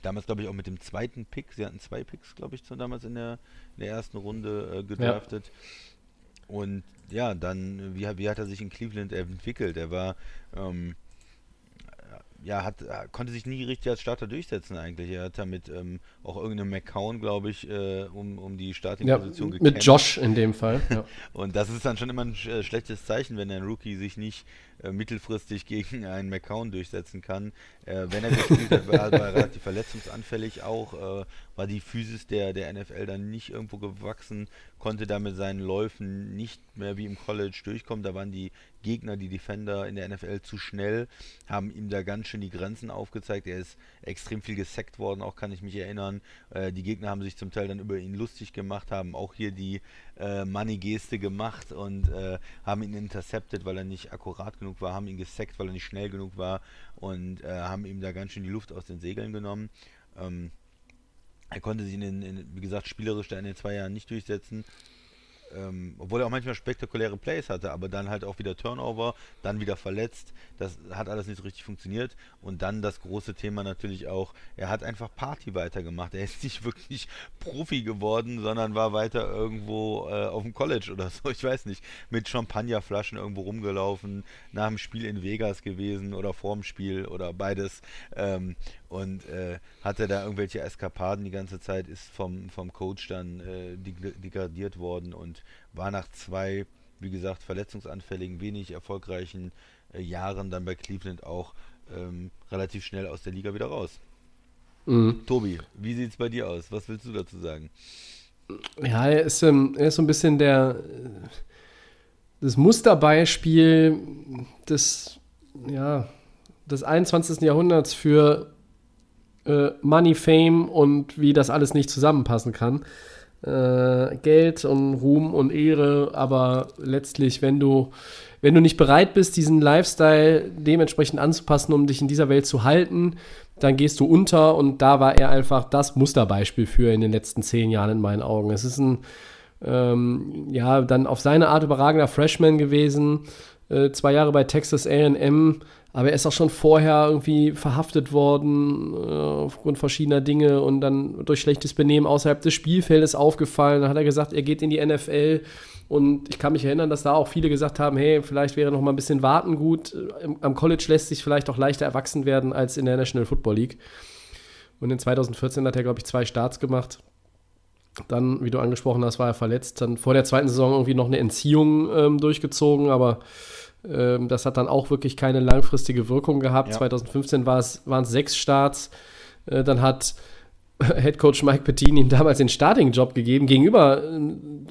damals, glaube ich, auch mit dem zweiten Pick, sie hatten zwei Picks, glaube ich, damals in der, in der ersten Runde äh, gedraftet. Ja. Und ja, dann, wie, wie hat er sich in Cleveland entwickelt? Er war, ähm, ja, hat, konnte sich nie richtig als Starter durchsetzen eigentlich. Er hat damit ähm, auch irgendeinem McCown, glaube ich, äh, um, um die Starting-Position ja, gekämpft. Mit Josh in dem Fall. Ja. [LAUGHS] und das ist dann schon immer ein äh, schlechtes Zeichen, wenn ein Rookie sich nicht äh, mittelfristig gegen einen McCown durchsetzen kann. Äh, wenn er gespielt hat, war er relativ verletzungsanfällig auch, äh, war die Physis der, der NFL dann nicht irgendwo gewachsen, konnte da mit seinen Läufen nicht mehr wie im College durchkommen. Da waren die Gegner, die Defender in der NFL zu schnell, haben ihm da ganz schön die Grenzen aufgezeigt. Er ist extrem viel gesackt worden, auch kann ich mich erinnern. Äh, die Gegner haben sich zum Teil dann über ihn lustig gemacht, haben auch hier die äh, Money-Geste gemacht und äh, haben ihn intercepted, weil er nicht akkurat genug war, haben ihn gesackt, weil er nicht schnell genug war und äh, haben ihm da ganz schön die Luft aus den Segeln genommen. Ähm, er konnte sich in, in, wie gesagt, spielerisch da in den zwei Jahren nicht durchsetzen. Ähm, obwohl er auch manchmal spektakuläre Plays hatte, aber dann halt auch wieder Turnover, dann wieder verletzt. Das hat alles nicht so richtig funktioniert. Und dann das große Thema natürlich auch, er hat einfach Party weitergemacht. Er ist nicht wirklich Profi geworden, sondern war weiter irgendwo äh, auf dem College oder so, ich weiß nicht, mit Champagnerflaschen irgendwo rumgelaufen, nach dem Spiel in Vegas gewesen oder vorm Spiel oder beides. Ähm, und äh, hatte da irgendwelche Eskapaden die ganze Zeit, ist vom, vom Coach dann äh, degradiert worden und war nach zwei, wie gesagt, verletzungsanfälligen, wenig erfolgreichen äh, Jahren dann bei Cleveland auch ähm, relativ schnell aus der Liga wieder raus. Mhm. Tobi, wie sieht es bei dir aus? Was willst du dazu sagen? Ja, er ist, ähm, er ist so ein bisschen der das Musterbeispiel des, ja, des 21. Jahrhunderts für äh, Money, Fame und wie das alles nicht zusammenpassen kann. Äh, Geld und Ruhm und Ehre, aber letztlich, wenn du, wenn du nicht bereit bist, diesen Lifestyle dementsprechend anzupassen, um dich in dieser Welt zu halten, dann gehst du unter und da war er einfach das Musterbeispiel für in den letzten zehn Jahren in meinen Augen. Es ist ein, ähm, ja, dann auf seine Art überragender Freshman gewesen, äh, zwei Jahre bei Texas AM, aber er ist auch schon vorher irgendwie verhaftet worden äh, aufgrund verschiedener Dinge und dann durch schlechtes Benehmen außerhalb des Spielfeldes aufgefallen. Dann hat er gesagt, er geht in die NFL. Und ich kann mich erinnern, dass da auch viele gesagt haben, hey, vielleicht wäre noch mal ein bisschen warten gut. Am College lässt sich vielleicht auch leichter erwachsen werden als in der National Football League. Und in 2014 hat er, glaube ich, zwei Starts gemacht. Dann, wie du angesprochen hast, war er verletzt. Dann vor der zweiten Saison irgendwie noch eine Entziehung ähm, durchgezogen, aber ähm, das hat dann auch wirklich keine langfristige Wirkung gehabt. Ja. 2015 waren es sechs Starts. Äh, dann hat [LAUGHS] Head Coach Mike Pettini ihm damals den Starting-Job gegeben, gegenüber äh,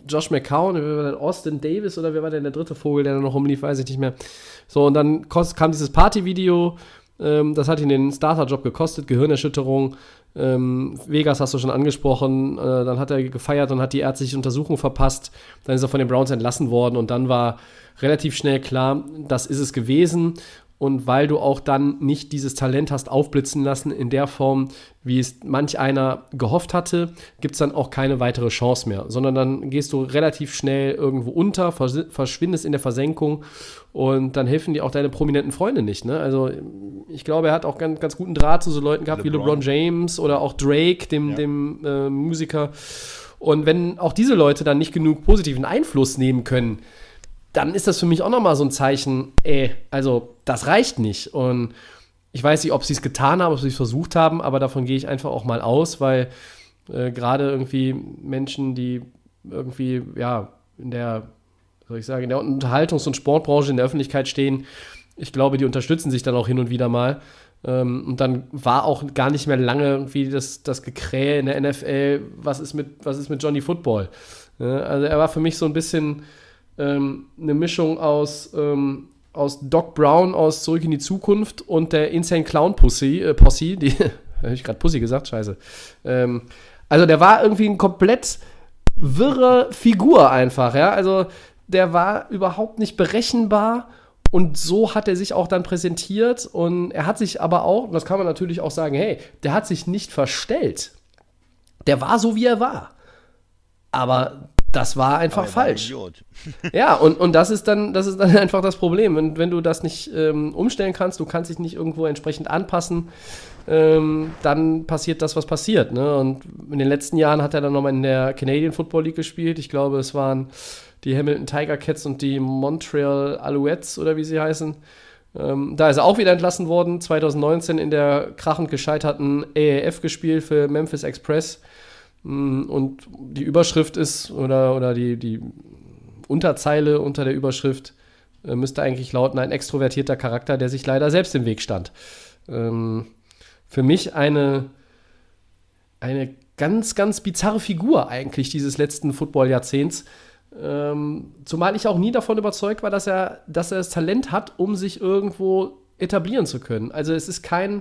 Josh McCown, Austin Davis oder wer war denn der dritte Vogel, der da noch rumlief, weiß ich nicht mehr. So, und dann kam dieses Party-Video, ähm, das hat ihn den Starter-Job gekostet, Gehirnerschütterung. Ähm, Vegas hast du schon angesprochen, äh, dann hat er gefeiert und hat die ärztliche Untersuchung verpasst. Dann ist er von den Browns entlassen worden und dann war relativ schnell klar, das ist es gewesen und weil du auch dann nicht dieses Talent hast aufblitzen lassen in der Form, wie es manch einer gehofft hatte, gibt es dann auch keine weitere Chance mehr, sondern dann gehst du relativ schnell irgendwo unter, verschwindest in der Versenkung und dann helfen dir auch deine prominenten Freunde nicht. Ne? Also ich glaube, er hat auch ganz, ganz guten Draht zu so Leuten gehabt LeBron. wie LeBron James oder auch Drake, dem, ja. dem äh, Musiker. Und wenn auch diese Leute dann nicht genug positiven Einfluss nehmen können, dann ist das für mich auch nochmal so ein Zeichen, ey, also das reicht nicht. Und ich weiß nicht, ob sie es getan haben, ob sie es versucht haben, aber davon gehe ich einfach auch mal aus, weil äh, gerade irgendwie Menschen, die irgendwie, ja, in der, soll ich sagen, in der Unterhaltungs- und Sportbranche in der Öffentlichkeit stehen, ich glaube, die unterstützen sich dann auch hin und wieder mal. Ähm, und dann war auch gar nicht mehr lange irgendwie das, das Gekrähe in der NFL, was ist mit, was ist mit Johnny Football? also er war für mich so ein bisschen ähm, eine Mischung aus, ähm, aus Doc Brown aus Zurück in die Zukunft und der Insane Clown Pussy, äh, Posse, die, [LAUGHS] habe ich gerade Pussy gesagt, scheiße. Ähm, also der war irgendwie ein komplett wirre Figur einfach, ja, also der war überhaupt nicht berechenbar und so hat er sich auch dann präsentiert und er hat sich aber auch, das kann man natürlich auch sagen, hey, der hat sich nicht verstellt. Der war so, wie er war. Aber das war einfach war falsch. [LAUGHS] ja, und, und das ist dann, das ist dann [LAUGHS] einfach das Problem. Und wenn du das nicht ähm, umstellen kannst, du kannst dich nicht irgendwo entsprechend anpassen, ähm, dann passiert das, was passiert. Ne? Und in den letzten Jahren hat er dann nochmal in der Canadian Football League gespielt. Ich glaube, es waren die Hamilton Tiger Cats und die Montreal Alouettes oder wie sie heißen. Ähm, da ist er auch wieder entlassen worden. 2019 in der krachend gescheiterten AAF gespielt für Memphis Express. Mm, und die Überschrift ist, oder, oder die, die Unterzeile unter der Überschrift äh, müsste eigentlich lauten, ein extrovertierter Charakter, der sich leider selbst im Weg stand. Ähm, für mich eine, eine ganz, ganz bizarre Figur eigentlich dieses letzten Football-Jahrzehnts. Ähm, zumal ich auch nie davon überzeugt war, dass er, dass er das Talent hat, um sich irgendwo etablieren zu können. Also es ist kein,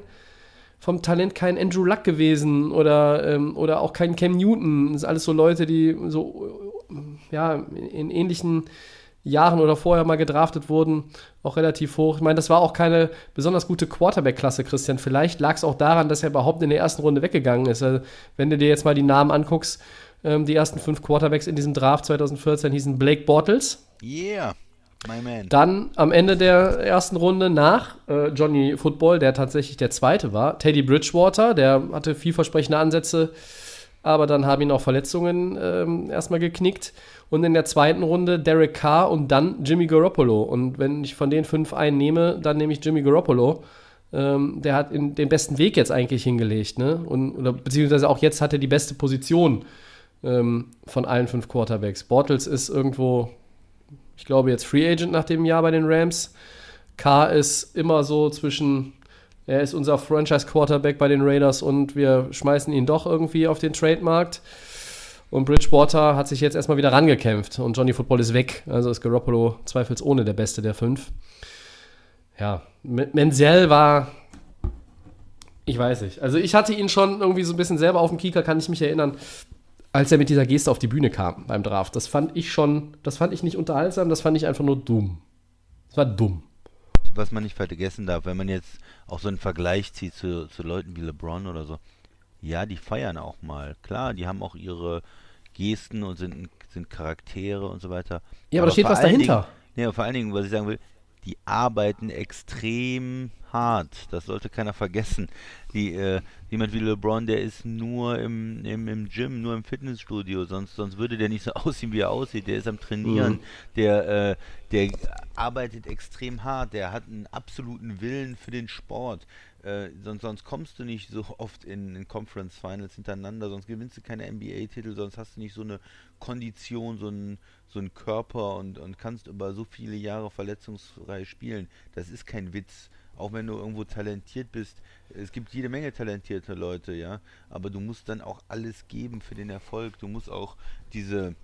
vom Talent kein Andrew Luck gewesen oder, ähm, oder auch kein Cam Newton. Das sind alles so Leute, die so ja, in ähnlichen Jahren oder vorher mal gedraftet wurden, auch relativ hoch. Ich meine, das war auch keine besonders gute Quarterback-Klasse, Christian. Vielleicht lag es auch daran, dass er überhaupt in der ersten Runde weggegangen ist. Also, wenn du dir jetzt mal die Namen anguckst, ähm, die ersten fünf Quarterbacks in diesem Draft 2014 hießen Blake Bortles. Yeah. Dann am Ende der ersten Runde nach äh, Johnny Football, der tatsächlich der zweite war, Teddy Bridgewater, der hatte vielversprechende Ansätze, aber dann haben ihn auch Verletzungen ähm, erstmal geknickt. Und in der zweiten Runde Derek Carr und dann Jimmy Garoppolo. Und wenn ich von den fünf einen nehme, dann nehme ich Jimmy Garoppolo. Ähm, der hat in, den besten Weg jetzt eigentlich hingelegt, ne? Und, oder, beziehungsweise auch jetzt hat er die beste Position ähm, von allen fünf Quarterbacks. Bortles ist irgendwo ich glaube, jetzt Free Agent nach dem Jahr bei den Rams. Carr ist immer so zwischen, er ist unser Franchise-Quarterback bei den Raiders und wir schmeißen ihn doch irgendwie auf den Trademarkt. Und Bridgewater hat sich jetzt erstmal wieder rangekämpft und Johnny Football ist weg. Also ist Garoppolo zweifelsohne der Beste der fünf. Ja, Menzel war, ich weiß nicht. Also ich hatte ihn schon irgendwie so ein bisschen selber auf dem Kieker, kann ich mich erinnern als er mit dieser Geste auf die Bühne kam beim Draft. Das fand ich schon, das fand ich nicht unterhaltsam, das fand ich einfach nur dumm. Das war dumm. Was man nicht vergessen darf, wenn man jetzt auch so einen Vergleich zieht zu, zu Leuten wie LeBron oder so, ja, die feiern auch mal. Klar, die haben auch ihre Gesten und sind, sind Charaktere und so weiter. Ja, aber, aber da steht was dahinter. Dingen, ja, vor allen Dingen, was ich sagen will, die arbeiten extrem hart. Das sollte keiner vergessen. Die, äh, jemand wie LeBron, der ist nur im, im, im Gym, nur im Fitnessstudio, sonst, sonst würde der nicht so [LAUGHS] aussehen, wie er aussieht. Der ist am Trainieren, mhm. der, äh, der arbeitet extrem hart, der hat einen absoluten Willen für den Sport. Äh, sonst, sonst kommst du nicht so [LAUGHS] oft in, in Conference Finals hintereinander, sonst gewinnst du keine NBA-Titel, sonst hast du nicht so eine Kondition, so einen, so Körper und, und kannst über so viele Jahre verletzungsfrei spielen. Das ist kein Witz auch wenn du irgendwo talentiert bist, es gibt jede Menge talentierte Leute, ja, aber du musst dann auch alles geben für den Erfolg. Du musst auch diese,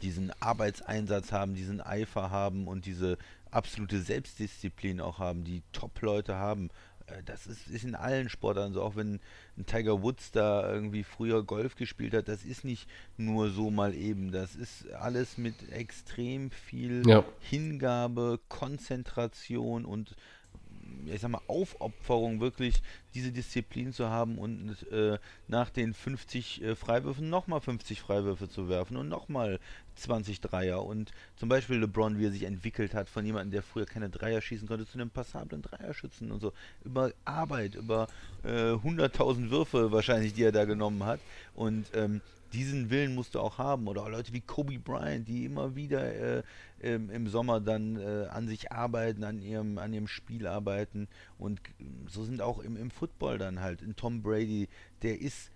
diesen Arbeitseinsatz haben, diesen Eifer haben und diese absolute Selbstdisziplin auch haben, die Top-Leute haben. Äh, das ist, ist in allen Sportarten so, auch wenn ein Tiger Woods da irgendwie früher Golf gespielt hat, das ist nicht nur so mal eben. Das ist alles mit extrem viel ja. Hingabe, Konzentration und ich sag mal, Aufopferung wirklich diese Disziplin zu haben und äh, nach den 50 äh, Freiwürfen nochmal 50 Freiwürfe zu werfen und nochmal 20 Dreier und zum Beispiel LeBron, wie er sich entwickelt hat von jemandem, der früher keine Dreier schießen konnte, zu einem passablen Dreierschützen und so, über Arbeit, über äh, 100.000 Würfe wahrscheinlich, die er da genommen hat und ähm, diesen Willen musst du auch haben. Oder auch Leute wie Kobe Bryant, die immer wieder äh, im, im, Sommer dann äh, an sich arbeiten, an ihrem, an ihrem Spiel arbeiten. Und so sind auch im, im Football dann halt. Ein Tom Brady, der ist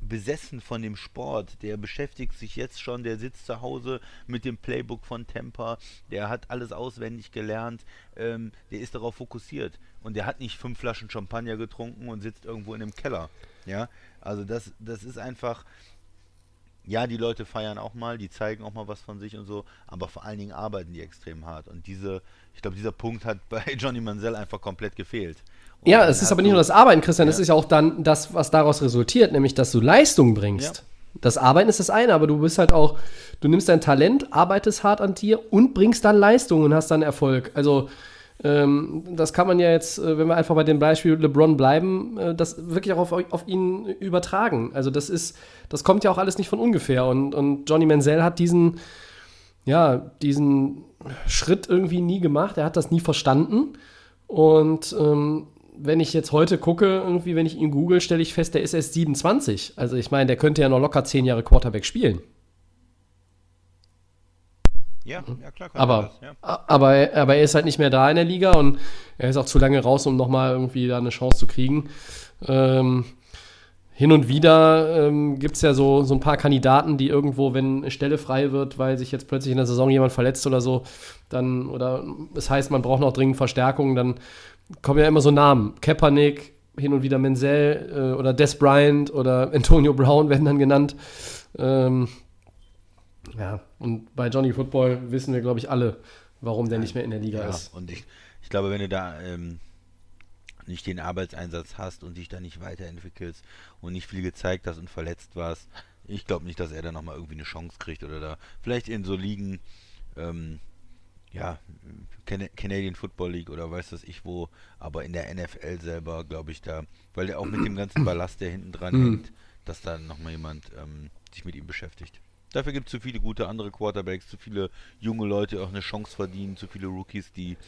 besessen von dem Sport, der beschäftigt sich jetzt schon, der sitzt zu Hause mit dem Playbook von Tampa, der hat alles auswendig gelernt, ähm, der ist darauf fokussiert und der hat nicht fünf Flaschen Champagner getrunken und sitzt irgendwo in einem Keller. Ja, also das, das ist einfach, ja, die Leute feiern auch mal, die zeigen auch mal was von sich und so, aber vor allen Dingen arbeiten die extrem hart. Und diese, ich glaube, dieser Punkt hat [LAUGHS] bei Johnny Manziel einfach komplett gefehlt. Und ja, es ist aber nicht nur das Arbeiten, Christian, ja. es ist ja auch dann das, was daraus resultiert, nämlich, dass du Leistung bringst. Ja. Das Arbeiten ist das eine, aber du bist halt auch, du nimmst dein Talent, arbeitest hart an dir und bringst dann Leistung und hast dann Erfolg. Also, ähm, das kann man ja jetzt, äh, wenn wir einfach bei dem Beispiel LeBron bleiben, äh, das wirklich auch auf, auf ihn übertragen. Also das ist, das kommt ja auch alles nicht von ungefähr. Und, und Johnny Manziel hat diesen, ja, diesen Schritt irgendwie nie gemacht. Er hat das nie verstanden. Und ähm, wenn ich jetzt heute gucke, irgendwie, wenn ich ihn google, stelle ich fest, der ist erst 27. Also ich meine, der könnte ja noch locker zehn Jahre Quarterback spielen. Ja, ja klar. aber, das, ja. aber, aber er ist halt nicht mehr da in der Liga und er ist auch zu lange raus, um nochmal irgendwie da eine Chance zu kriegen. Ähm, hin und wieder ähm, gibt es ja so, so ein paar Kandidaten, die irgendwo, wenn eine Stelle frei wird, weil sich jetzt plötzlich in der Saison jemand verletzt oder so, dann, oder es heißt, man braucht noch dringend Verstärkung, dann kommen ja immer so Namen. Kaepernick, hin und wieder Menzel äh, oder Des Bryant oder [LAUGHS] Antonio Brown werden dann genannt. Ähm, ja, und bei Johnny Football wissen wir, glaube ich, alle, warum der nicht mehr in der Liga ja, ist. Und ich, ich glaube, wenn du da ähm, nicht den Arbeitseinsatz hast und dich da nicht weiterentwickelst und nicht viel gezeigt hast und verletzt warst, ich glaube nicht, dass er da nochmal irgendwie eine Chance kriegt oder da vielleicht in so Ligen, ähm, ja, Can Canadian Football League oder weiß das ich wo, aber in der NFL selber, glaube ich, da, weil der auch mit dem ganzen Ballast, der hinten dran mhm. hängt, dass da nochmal jemand ähm, sich mit ihm beschäftigt. Dafür gibt es zu viele gute andere Quarterbacks, zu viele junge Leute, die auch eine Chance verdienen, zu viele Rookies, die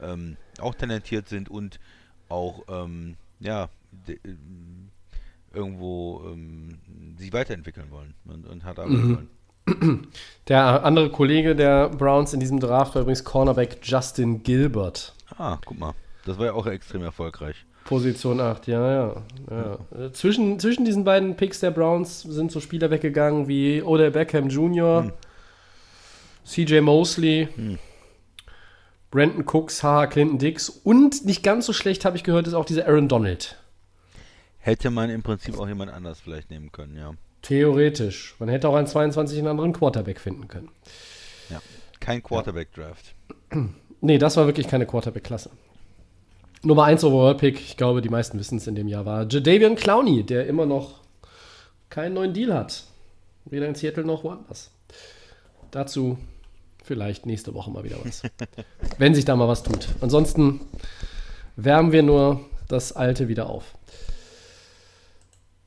ähm, auch talentiert sind und auch ähm, ja de, äh, irgendwo ähm, sich weiterentwickeln wollen und, und hart arbeiten mhm. wollen. Der andere Kollege der Browns in diesem Draft war übrigens Cornerback Justin Gilbert. Ah, guck mal. Das war ja auch extrem erfolgreich. Position 8, ja, ja. ja. Zwischen, zwischen diesen beiden Picks der Browns sind so Spieler weggegangen wie Odell Beckham Jr., hm. CJ Mosley, hm. Brandon Cooks, Haha Clinton Dix und nicht ganz so schlecht, habe ich gehört, ist auch dieser Aaron Donald. Hätte man im Prinzip auch jemand anders vielleicht nehmen können, ja. Theoretisch. Man hätte auch einen 22 einen anderen Quarterback finden können. Ja, kein Quarterback-Draft. [CLEARS THROAT] Nee, das war wirklich keine Quarterback-Klasse. Nummer 1 Overall-Pick, ich glaube, die meisten wissen es in dem Jahr, war Jadavian Clowney, der immer noch keinen neuen Deal hat. Weder in Seattle noch woanders. Dazu vielleicht nächste Woche mal wieder was. [LAUGHS] wenn sich da mal was tut. Ansonsten wärmen wir nur das Alte wieder auf.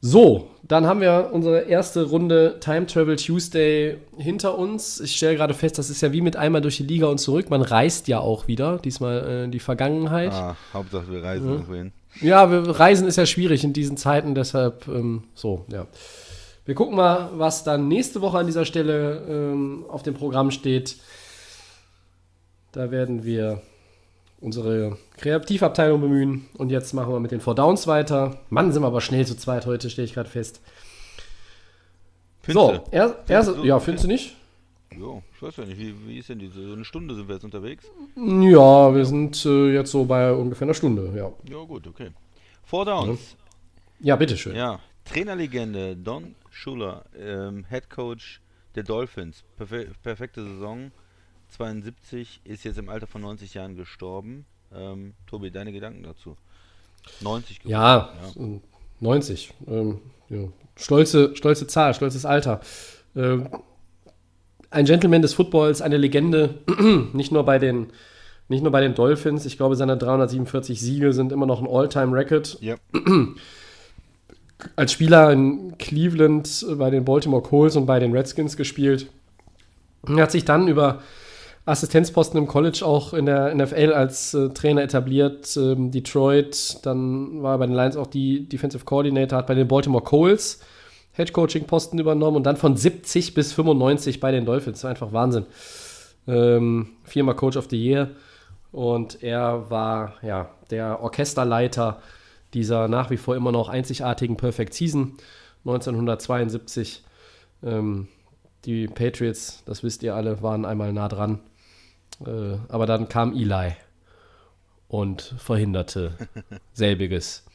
So, dann haben wir unsere erste Runde Time Travel Tuesday hinter uns. Ich stelle gerade fest, das ist ja wie mit einmal durch die Liga und zurück. Man reist ja auch wieder, diesmal äh, die Vergangenheit. Ah, Hauptsache wir reisen Ja. irgendwo hin. Ja, wir, Reisen ist ja schwierig in diesen Zeiten, deshalb ähm, so, ja. Wir gucken mal, was dann nächste Woche an dieser Stelle ähm, auf dem Programm steht. Da werden wir unsere Kreativabteilung bemühen. Und jetzt machen wir mit den Four Downs weiter. Mann, sind wir aber schnell zu zweit heute, stelle ich gerade fest. So, Findste? er, erste, du? ja, findest du nicht? Jo, ich weiß ja nicht, wie, wie ist denn diese? So eine Stunde sind wir jetzt unterwegs? Ja, wir sind äh, jetzt so bei ungefähr einer Stunde, ja. Ja, gut, okay. Four Downs. Ja, bitteschön. Ja, Trainerlegende Don Schuler, ähm, Head Coach der Dolphins. Perfe perfekte Saison. 72, ist jetzt im Alter von 90 Jahren gestorben. Ähm, Tobi, deine Gedanken dazu? 90 geworden. Ja, äh, 90. Ähm, ja. Stolze, stolze Zahl, stolzes Alter. Ähm, ein Gentleman des Footballs, eine Legende, [CLEARS THROAT] nicht nur bei den, nicht nur bei den Dolphins. Ich glaube, seine 347 Siege sind immer noch ein All-Time-Record. Ja. [CLEARS THROAT] Als Spieler in Cleveland äh, bei den Baltimore Colts und bei den Redskins gespielt. Er hat sich dann über Assistenzposten im College auch in der NFL als äh, Trainer etabliert. Ähm, Detroit, dann war er bei den Lions auch die Defensive Coordinator, hat bei den Baltimore Colts Head Coaching Posten übernommen und dann von 70 bis 95 bei den Dolphins. Einfach Wahnsinn. Ähm, viermal Coach of the Year und er war ja der Orchesterleiter dieser nach wie vor immer noch einzigartigen Perfect Season 1972. Ähm, die Patriots, das wisst ihr alle, waren einmal nah dran. Äh, aber dann kam Eli und verhinderte [LAUGHS] selbiges.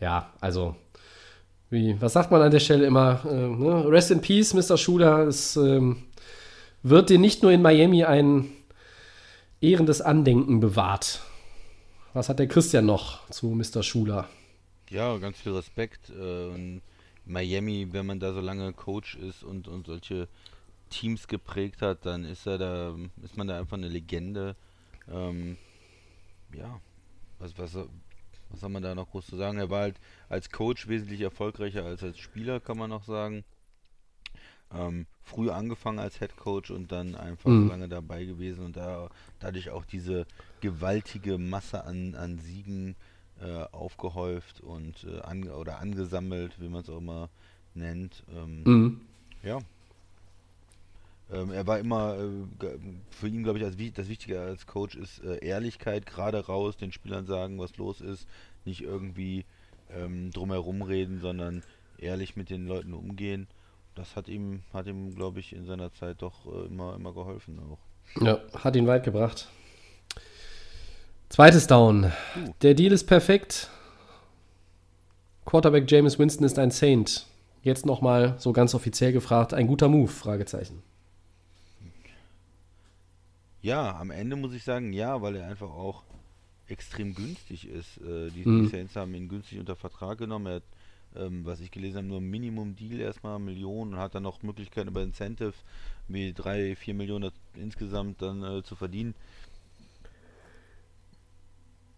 Ja, also, wie, was sagt man an der Stelle immer? Äh, ne? Rest in Peace, Mr. Schuler. Es ähm, wird dir nicht nur in Miami ein ehrendes Andenken bewahrt. Was hat der Christian noch zu Mr. Schuler? Ja, ganz viel Respekt. Äh, Miami, wenn man da so lange Coach ist und, und solche Teams geprägt hat, dann ist er da, ist man da einfach eine Legende. Ähm, ja, was, was, was soll man da noch groß zu sagen? Er war halt als Coach wesentlich erfolgreicher als als Spieler, kann man noch sagen. Ähm, früh angefangen als Head Coach und dann einfach Mhm. so lange dabei gewesen und da dadurch auch diese gewaltige Masse an, an Siegen äh, aufgehäuft und äh, an, oder angesammelt, wie man es auch immer nennt. Ähm, Mhm. Ja. Ähm, er war immer, äh, für ihn glaube ich, als, das Wichtige als Coach ist äh, Ehrlichkeit, gerade raus, den Spielern sagen, was los ist, nicht irgendwie ähm, drumherum reden, sondern ehrlich mit den Leuten umgehen. Das hat ihm, hat ihm, glaube ich, in seiner Zeit doch äh, immer, immer geholfen auch. Ja, hat ihn weit gebracht. Zweites Down. Der Deal ist perfekt. Quarterback James Winston ist ein Saint. Jetzt nochmal so ganz offiziell gefragt, ein guter Move? Fragezeichen. Ja, am Ende muss ich sagen, ja, weil er einfach auch extrem günstig ist. Äh, die, Mhm. die Saints haben ihn günstig unter Vertrag genommen. Er hat, ähm, was ich gelesen habe, nur ein Minimum-Deal erstmal, Millionen und hat dann noch Möglichkeiten über Incentive wie 3, 4 Millionen insgesamt dann äh, zu verdienen.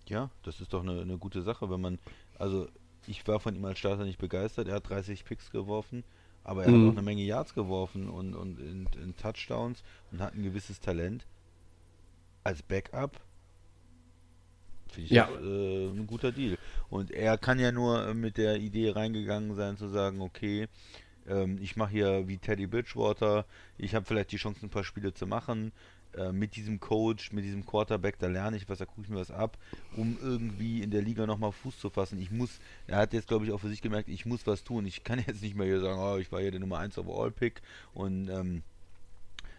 Ja, das ist doch eine, eine gute Sache, wenn man, also ich war von ihm als Starter nicht begeistert. Er hat 30 Picks geworfen, aber er Mhm. hat auch eine Menge Yards geworfen und, und in, in Touchdowns und hat ein gewisses Talent. Als Backup finde ich Ja. das, äh, ein guter Deal. Und er kann ja nur äh, mit der Idee reingegangen sein, zu sagen, okay, ähm, ich mache hier wie Teddy Bridgewater, ich habe vielleicht die Chance, ein paar Spiele zu machen. Äh, mit diesem Coach, mit diesem Quarterback, da lerne ich was, da gucke ich mir was ab, um irgendwie in der Liga nochmal Fuß zu fassen. Ich muss, er hat jetzt, glaube ich, auch für sich gemerkt, ich muss was tun. Ich kann [LAUGHS] jetzt nicht mehr hier sagen, oh, ich war hier der Nummer 1 Overall-Pick und ähm,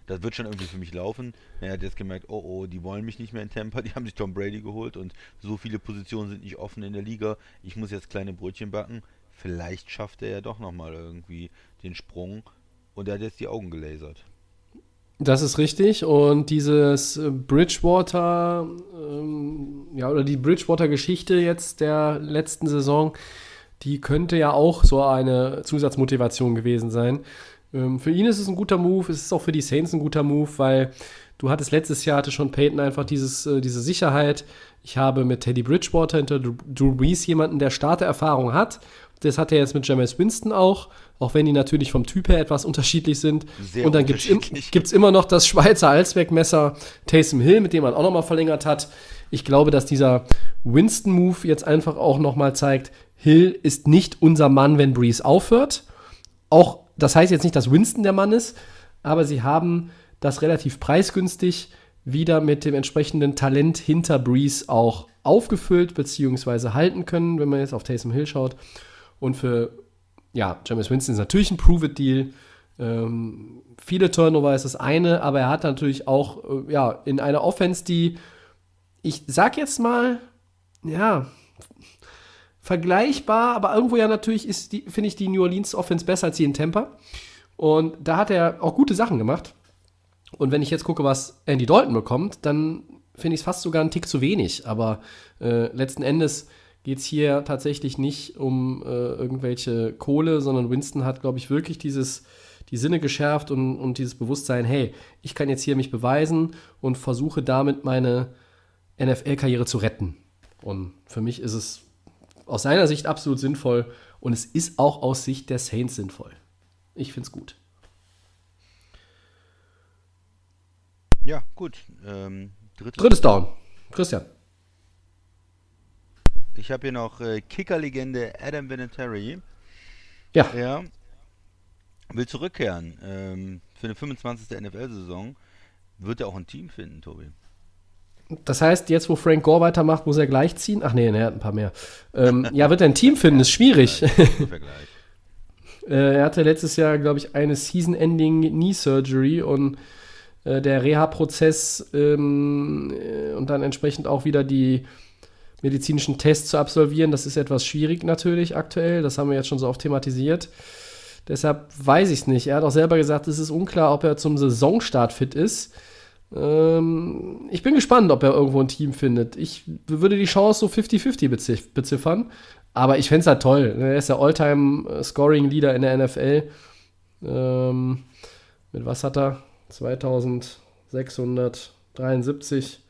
das wird schon irgendwie für mich laufen. Er hat jetzt gemerkt, oh oh, die wollen mich nicht mehr in Tampa, die [LAUGHS] haben sich Tom Brady geholt und so viele Positionen sind nicht offen in der Liga. Ich muss jetzt kleine Brötchen backen. Vielleicht schafft er ja doch nochmal irgendwie den Sprung und er hat jetzt die Augen gelasert. Das ist richtig. Und dieses Bridgewater, ähm, ja, oder die Bridgewater-Geschichte jetzt der letzten Saison, die könnte ja auch so eine Zusatzmotivation gewesen sein. Ähm, für ihn ist es ein guter Move, es ist auch für die Saints ein guter Move, weil du hattest letztes Jahr, hatte schon Peyton einfach dieses, äh, diese Sicherheit. Ich habe mit Teddy Bridgewater hinter Drew Brees jemanden, der Startererfahrung hat, Das hat er jetzt mit Jameis Winston auch, auch wenn die natürlich vom Typ her etwas unterschiedlich sind. Sehr und dann gibt es im, gibt's immer noch das Schweizer Allzweckmesser Taysom Hill, mit dem man auch nochmal verlängert hat. Ich glaube, dass dieser Winston-Move jetzt einfach auch nochmal zeigt, Hill ist nicht unser Mann, wenn Breeze aufhört. Auch, das heißt jetzt nicht, dass Winston der Mann ist, aber sie haben das relativ preisgünstig wieder mit dem entsprechenden Talent hinter Breeze auch aufgefüllt bzw. halten können, wenn man jetzt auf Taysom Hill schaut. Und für, ja, James Winston ist natürlich ein Prove-It-Deal. Ähm, viele Turnover ist das eine, aber er hat natürlich auch, äh, ja, in einer Offense, die, ich sag jetzt mal, ja, vergleichbar, aber irgendwo ja natürlich ist die, finde ich, die New Orleans Offense besser als die in Tampa. Und da hat er auch gute Sachen gemacht. Und wenn ich jetzt gucke, was Andy Dalton bekommt, dann finde ich es fast sogar einen Tick zu wenig. Aber äh, letzten Endes geht es hier tatsächlich nicht um äh, irgendwelche Kohle, sondern Winston hat, glaube ich, wirklich dieses, die Sinne geschärft und, und dieses Bewusstsein, hey, ich kann jetzt hier mich beweisen und versuche damit meine NFL-Karriere zu retten. Und für mich ist es aus seiner Sicht absolut sinnvoll und es ist auch aus Sicht der Saints sinnvoll. Ich finde es gut. Ja, gut. Ähm, drittes, Drittes Down. Christian. Ich habe hier noch äh, Kicker-Legende Adam Vinatieri. Ja. Er will zurückkehren ähm, für eine 25. NFL-Saison. Wird er auch ein Team finden, Tobi? Das heißt, jetzt, wo Frank Gore weitermacht, muss er gleich ziehen? Ach nee, er hat ein paar mehr. Ähm, ja, wird er ein Team finden? Ist schwierig. [LAUGHS] Äh, er hatte letztes Jahr, glaube ich, eine Season-Ending Knee Surgery und äh, der Reha-Prozess ähm, äh, und dann entsprechend auch wieder die medizinischen Tests zu absolvieren, das ist etwas schwierig natürlich aktuell. Das haben wir jetzt schon so oft thematisiert. Deshalb weiß ich es nicht. Er hat auch selber gesagt, es ist unklar, ob er zum Saisonstart fit ist. Ähm, ich bin gespannt, ob er irgendwo ein Team findet. Ich würde die Chance so 50-50 beziff beziffern. Aber ich fände es halt toll. Er ist der All-Time-Scoring-Leader in der NFL. Ähm, mit was hat er? 2673.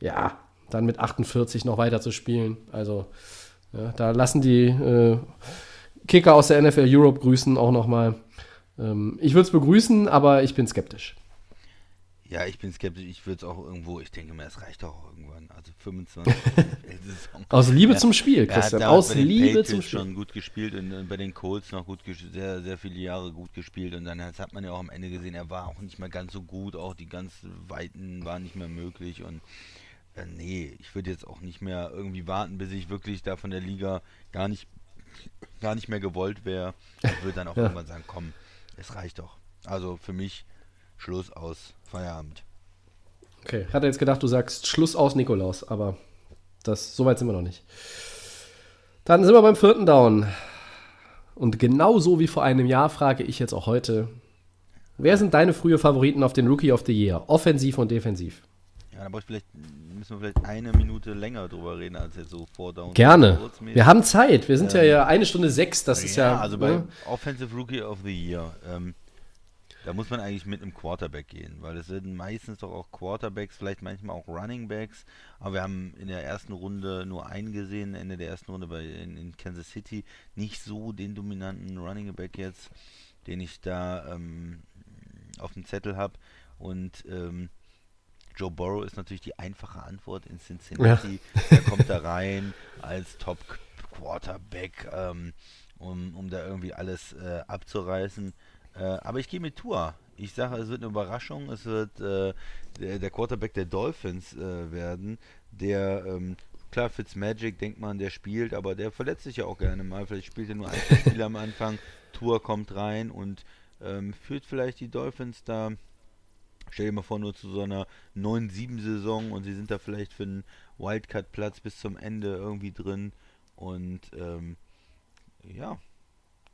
Ja, dann mit 48 noch weiter zu spielen. Also, ja, da lassen die äh, Kicker aus der NFL Europe grüßen auch nochmal. Ähm, ich würde es begrüßen, aber ich bin skeptisch. Ja, ich bin skeptisch. Ich würde es auch irgendwo, ich denke mir, es reicht auch irgendwann. Also 25 NFL-Saison. [LAUGHS] Aus Liebe zum Spiel, Christian. Aus bei den Liebe Patriots zum Spiel. schon gut gespielt und äh, bei den Colts noch gut gespielt, sehr, sehr viele Jahre gut gespielt und dann hat hat man ja auch am Ende gesehen, er war auch nicht mehr ganz so gut, auch die ganz Weiten waren nicht mehr möglich und äh, nee, ich würde jetzt auch nicht mehr irgendwie warten, bis ich wirklich da von der Liga gar nicht, gar nicht mehr gewollt wäre. Ich würde dann auch Ja. irgendwann sagen, komm, es reicht doch. Also für mich Schluss aus Feierabend. Okay, ich hatte jetzt gedacht, du sagst Schluss aus Nikolaus, aber das, so weit sind wir noch nicht. Dann sind wir beim vierten Down. Und genauso wie vor einem Jahr frage ich jetzt auch heute, wer sind deine frühe Favoriten auf den Rookie of the Year, offensiv und defensiv? Ja, da brauch ich vielleicht, müssen wir vielleicht eine Minute länger drüber reden, als jetzt so vor Down. Gerne. Wir haben Zeit. Wir sind ja, Ähm, ja eine Stunde sechs. Das ist ja. also bei ne? Offensive Rookie of the Year, ähm, da muss man eigentlich mit einem Quarterback gehen, weil es sind meistens doch auch Quarterbacks, vielleicht manchmal auch Running Backs, aber wir haben in der ersten Runde nur einen gesehen, Ende der ersten Runde bei, in, in Kansas City, nicht so den dominanten Running Back jetzt, den ich da ähm, auf dem Zettel habe und ähm, Joe Burrow ist natürlich die einfache Antwort in Cincinnati. Er kommt da rein als Top Quarterback, ähm, um, um da irgendwie alles äh, abzureißen. Äh, aber ich gehe mit Tour. Ich sage, es wird eine Überraschung. Es wird äh, der, der Quarterback der Dolphins äh, werden, der ähm, klar Fitzmagic denkt man, der spielt, aber der verletzt sich ja auch gerne mal. Vielleicht spielt er nur ein zwei [LAUGHS] Spiele am Anfang. Tour kommt rein und ähm, führt vielleicht die Dolphins da Stell dir mal vor, nur zu so einer 9-7-Saison und sie sind da vielleicht für einen Wildcard-Platz bis zum Ende irgendwie drin. Und ähm, ja,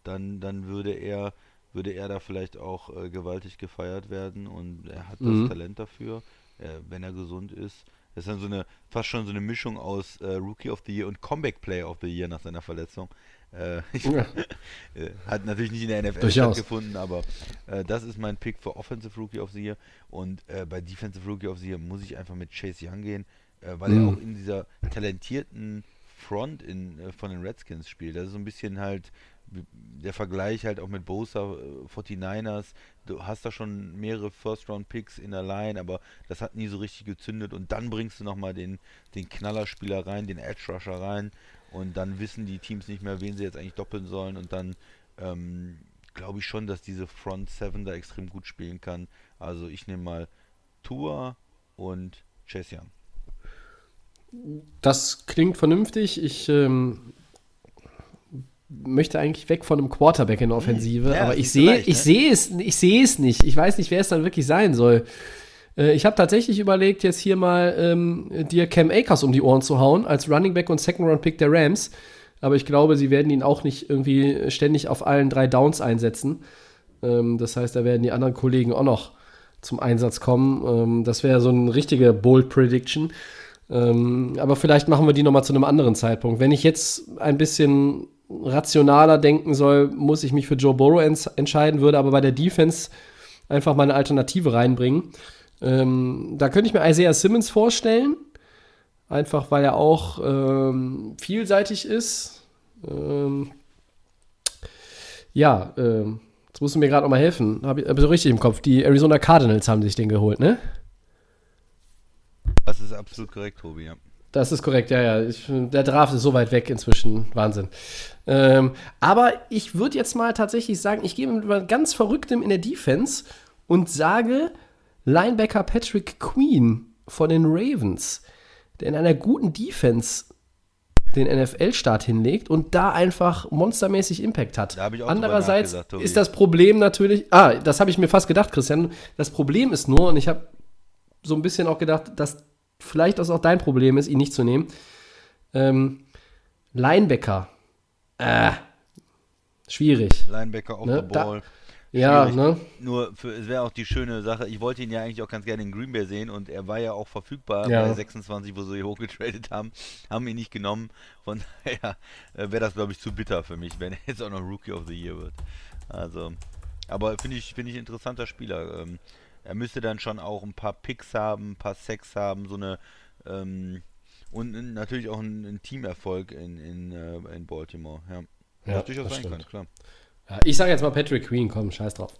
dann, dann würde er würde er da vielleicht auch äh, gewaltig gefeiert werden und er hat Mhm. das Talent dafür, äh, wenn er gesund ist. Das ist dann so eine, fast schon so eine Mischung aus äh, Rookie of the Year und Comeback Player of the Year nach seiner Verletzung. Äh, [LAUGHS] Ja. äh, hat natürlich nicht in der NFL Durchaus. stattgefunden, aber äh, das ist mein Pick für Offensive Rookie of the Year. Und äh, bei Defensive Rookie of the Year muss ich einfach mit Chase Young gehen, äh, weil Mhm. er auch in dieser talentierten Front in, von den Redskins spielt. Das ist so ein bisschen halt der Vergleich halt auch mit Bosa, äh, 49ers. Du hast da schon mehrere First-Round-Picks in der Line, aber das hat nie so richtig gezündet. Und dann bringst du nochmal den, den Knallerspieler rein, den Edge-Rusher rein. Und dann wissen die Teams nicht mehr, wen sie jetzt eigentlich doppeln sollen. Und dann ähm, glaube ich schon, dass diese Front 7 da extrem gut spielen kann. Also ich nehme mal Tua und Chase Young. Das klingt vernünftig. Ich ähm, möchte eigentlich weg von einem Quarterback in der Offensive, ja, aber ich sehe, ich ne? sehe es, ich sehe es nicht. Ich weiß nicht, wer es dann wirklich sein soll. Äh, ich habe tatsächlich überlegt, jetzt hier mal ähm, dir Cam Akers um die Ohren zu hauen als Running Back und Second Round Pick der Rams. Aber ich glaube, sie werden ihn auch nicht irgendwie ständig auf allen drei Downs einsetzen. Ähm, das heißt, da werden die anderen Kollegen auch noch zum Einsatz kommen. Ähm, das wäre so eine richtige Bold Prediction. Ähm, aber vielleicht machen wir die nochmal zu einem anderen Zeitpunkt. Wenn ich jetzt ein bisschen rationaler denken soll, muss ich mich für Joe Burrow entscheiden, würde aber bei der Defense einfach mal eine Alternative reinbringen. Ähm, da könnte ich mir Isaiah Simmons vorstellen, einfach weil er auch ähm, vielseitig ist. Ähm, ja, ähm, jetzt musst du mir gerade auch mal helfen. Habe ich hab so richtig im Kopf. Die Arizona Cardinals haben sich den geholt, ne? Das ist absolut korrekt, Tobi, ja. Das ist korrekt, ja, ja. Ich, der Draft ist so weit weg inzwischen. Wahnsinn. Ähm, aber ich würde jetzt mal tatsächlich sagen, ich gehe mit ganz Verrücktem in der Defense und sage Linebacker Patrick Queen von den Ravens, der in einer guten Defense den NFL-Start hinlegt und da einfach monstermäßig Impact hat. Da Andererseits ist das Problem natürlich, ah, das habe ich mir fast gedacht, Christian. Das Problem ist nur, und ich habe so ein bisschen auch gedacht, dass vielleicht das auch dein Problem ist, ihn nicht zu nehmen. Ähm, Linebacker äh, schwierig. Linebacker auf ne? the ball. Da, ja, ne? Nur für, es wäre auch die schöne Sache, ich wollte ihn ja eigentlich auch ganz gerne in Green Bay sehen und er war ja auch verfügbar ja. bei 26, wo sie hochgetradet haben, haben ihn nicht genommen. Von [LAUGHS] daher äh, wäre das, glaube ich, zu bitter für mich, wenn er jetzt auch noch Rookie of the Year wird. Also, aber finde ich, finde ich interessanter Spieler. Ähm, er müsste dann schon auch ein paar Picks haben, ein paar Sex haben, so eine ähm, und natürlich auch ein, ein Teamerfolg in, in, äh, in Baltimore. Ja, ja durchaus sein kann, klar. Ja, ich sage jetzt mal Patrick Queen, komm, scheiß drauf.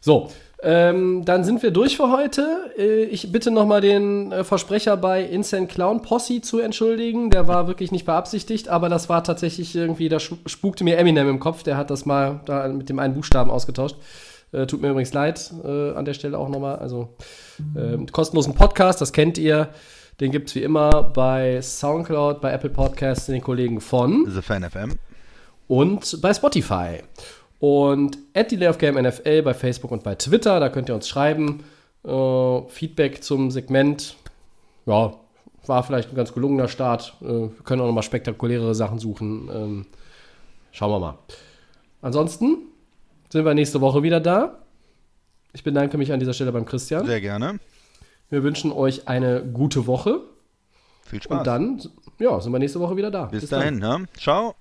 So, ähm, dann sind wir durch für heute. Äh, ich bitte nochmal den äh, Versprecher bei Insane Clown Posse zu entschuldigen. Der war wirklich nicht beabsichtigt, aber das war tatsächlich irgendwie, da spukte mir Eminem im Kopf. Der hat das mal da mit dem einen Buchstaben ausgetauscht. Äh, tut mir übrigens leid äh, an der Stelle auch nochmal. Also äh, kostenlosen Podcast, das kennt ihr. Den gibt es wie immer bei Soundcloud, bei Apple Podcasts, den Kollegen von The Fan FM und bei Spotify. Und at Delay of Game NFL bei Facebook und bei Twitter, da könnt ihr uns schreiben. Äh, Feedback zum Segment. Ja, war vielleicht ein ganz gelungener Start. Äh, wir können auch nochmal spektakulärere Sachen suchen. Ähm, schauen wir mal. Ansonsten sind wir nächste Woche wieder da. Ich bedanke mich an dieser Stelle beim Christian. Sehr gerne. Wir wünschen euch eine gute Woche. Viel Spaß. Und dann, ja, sind wir nächste Woche wieder da. Bis, Bis dahin, dann. ne? Ciao.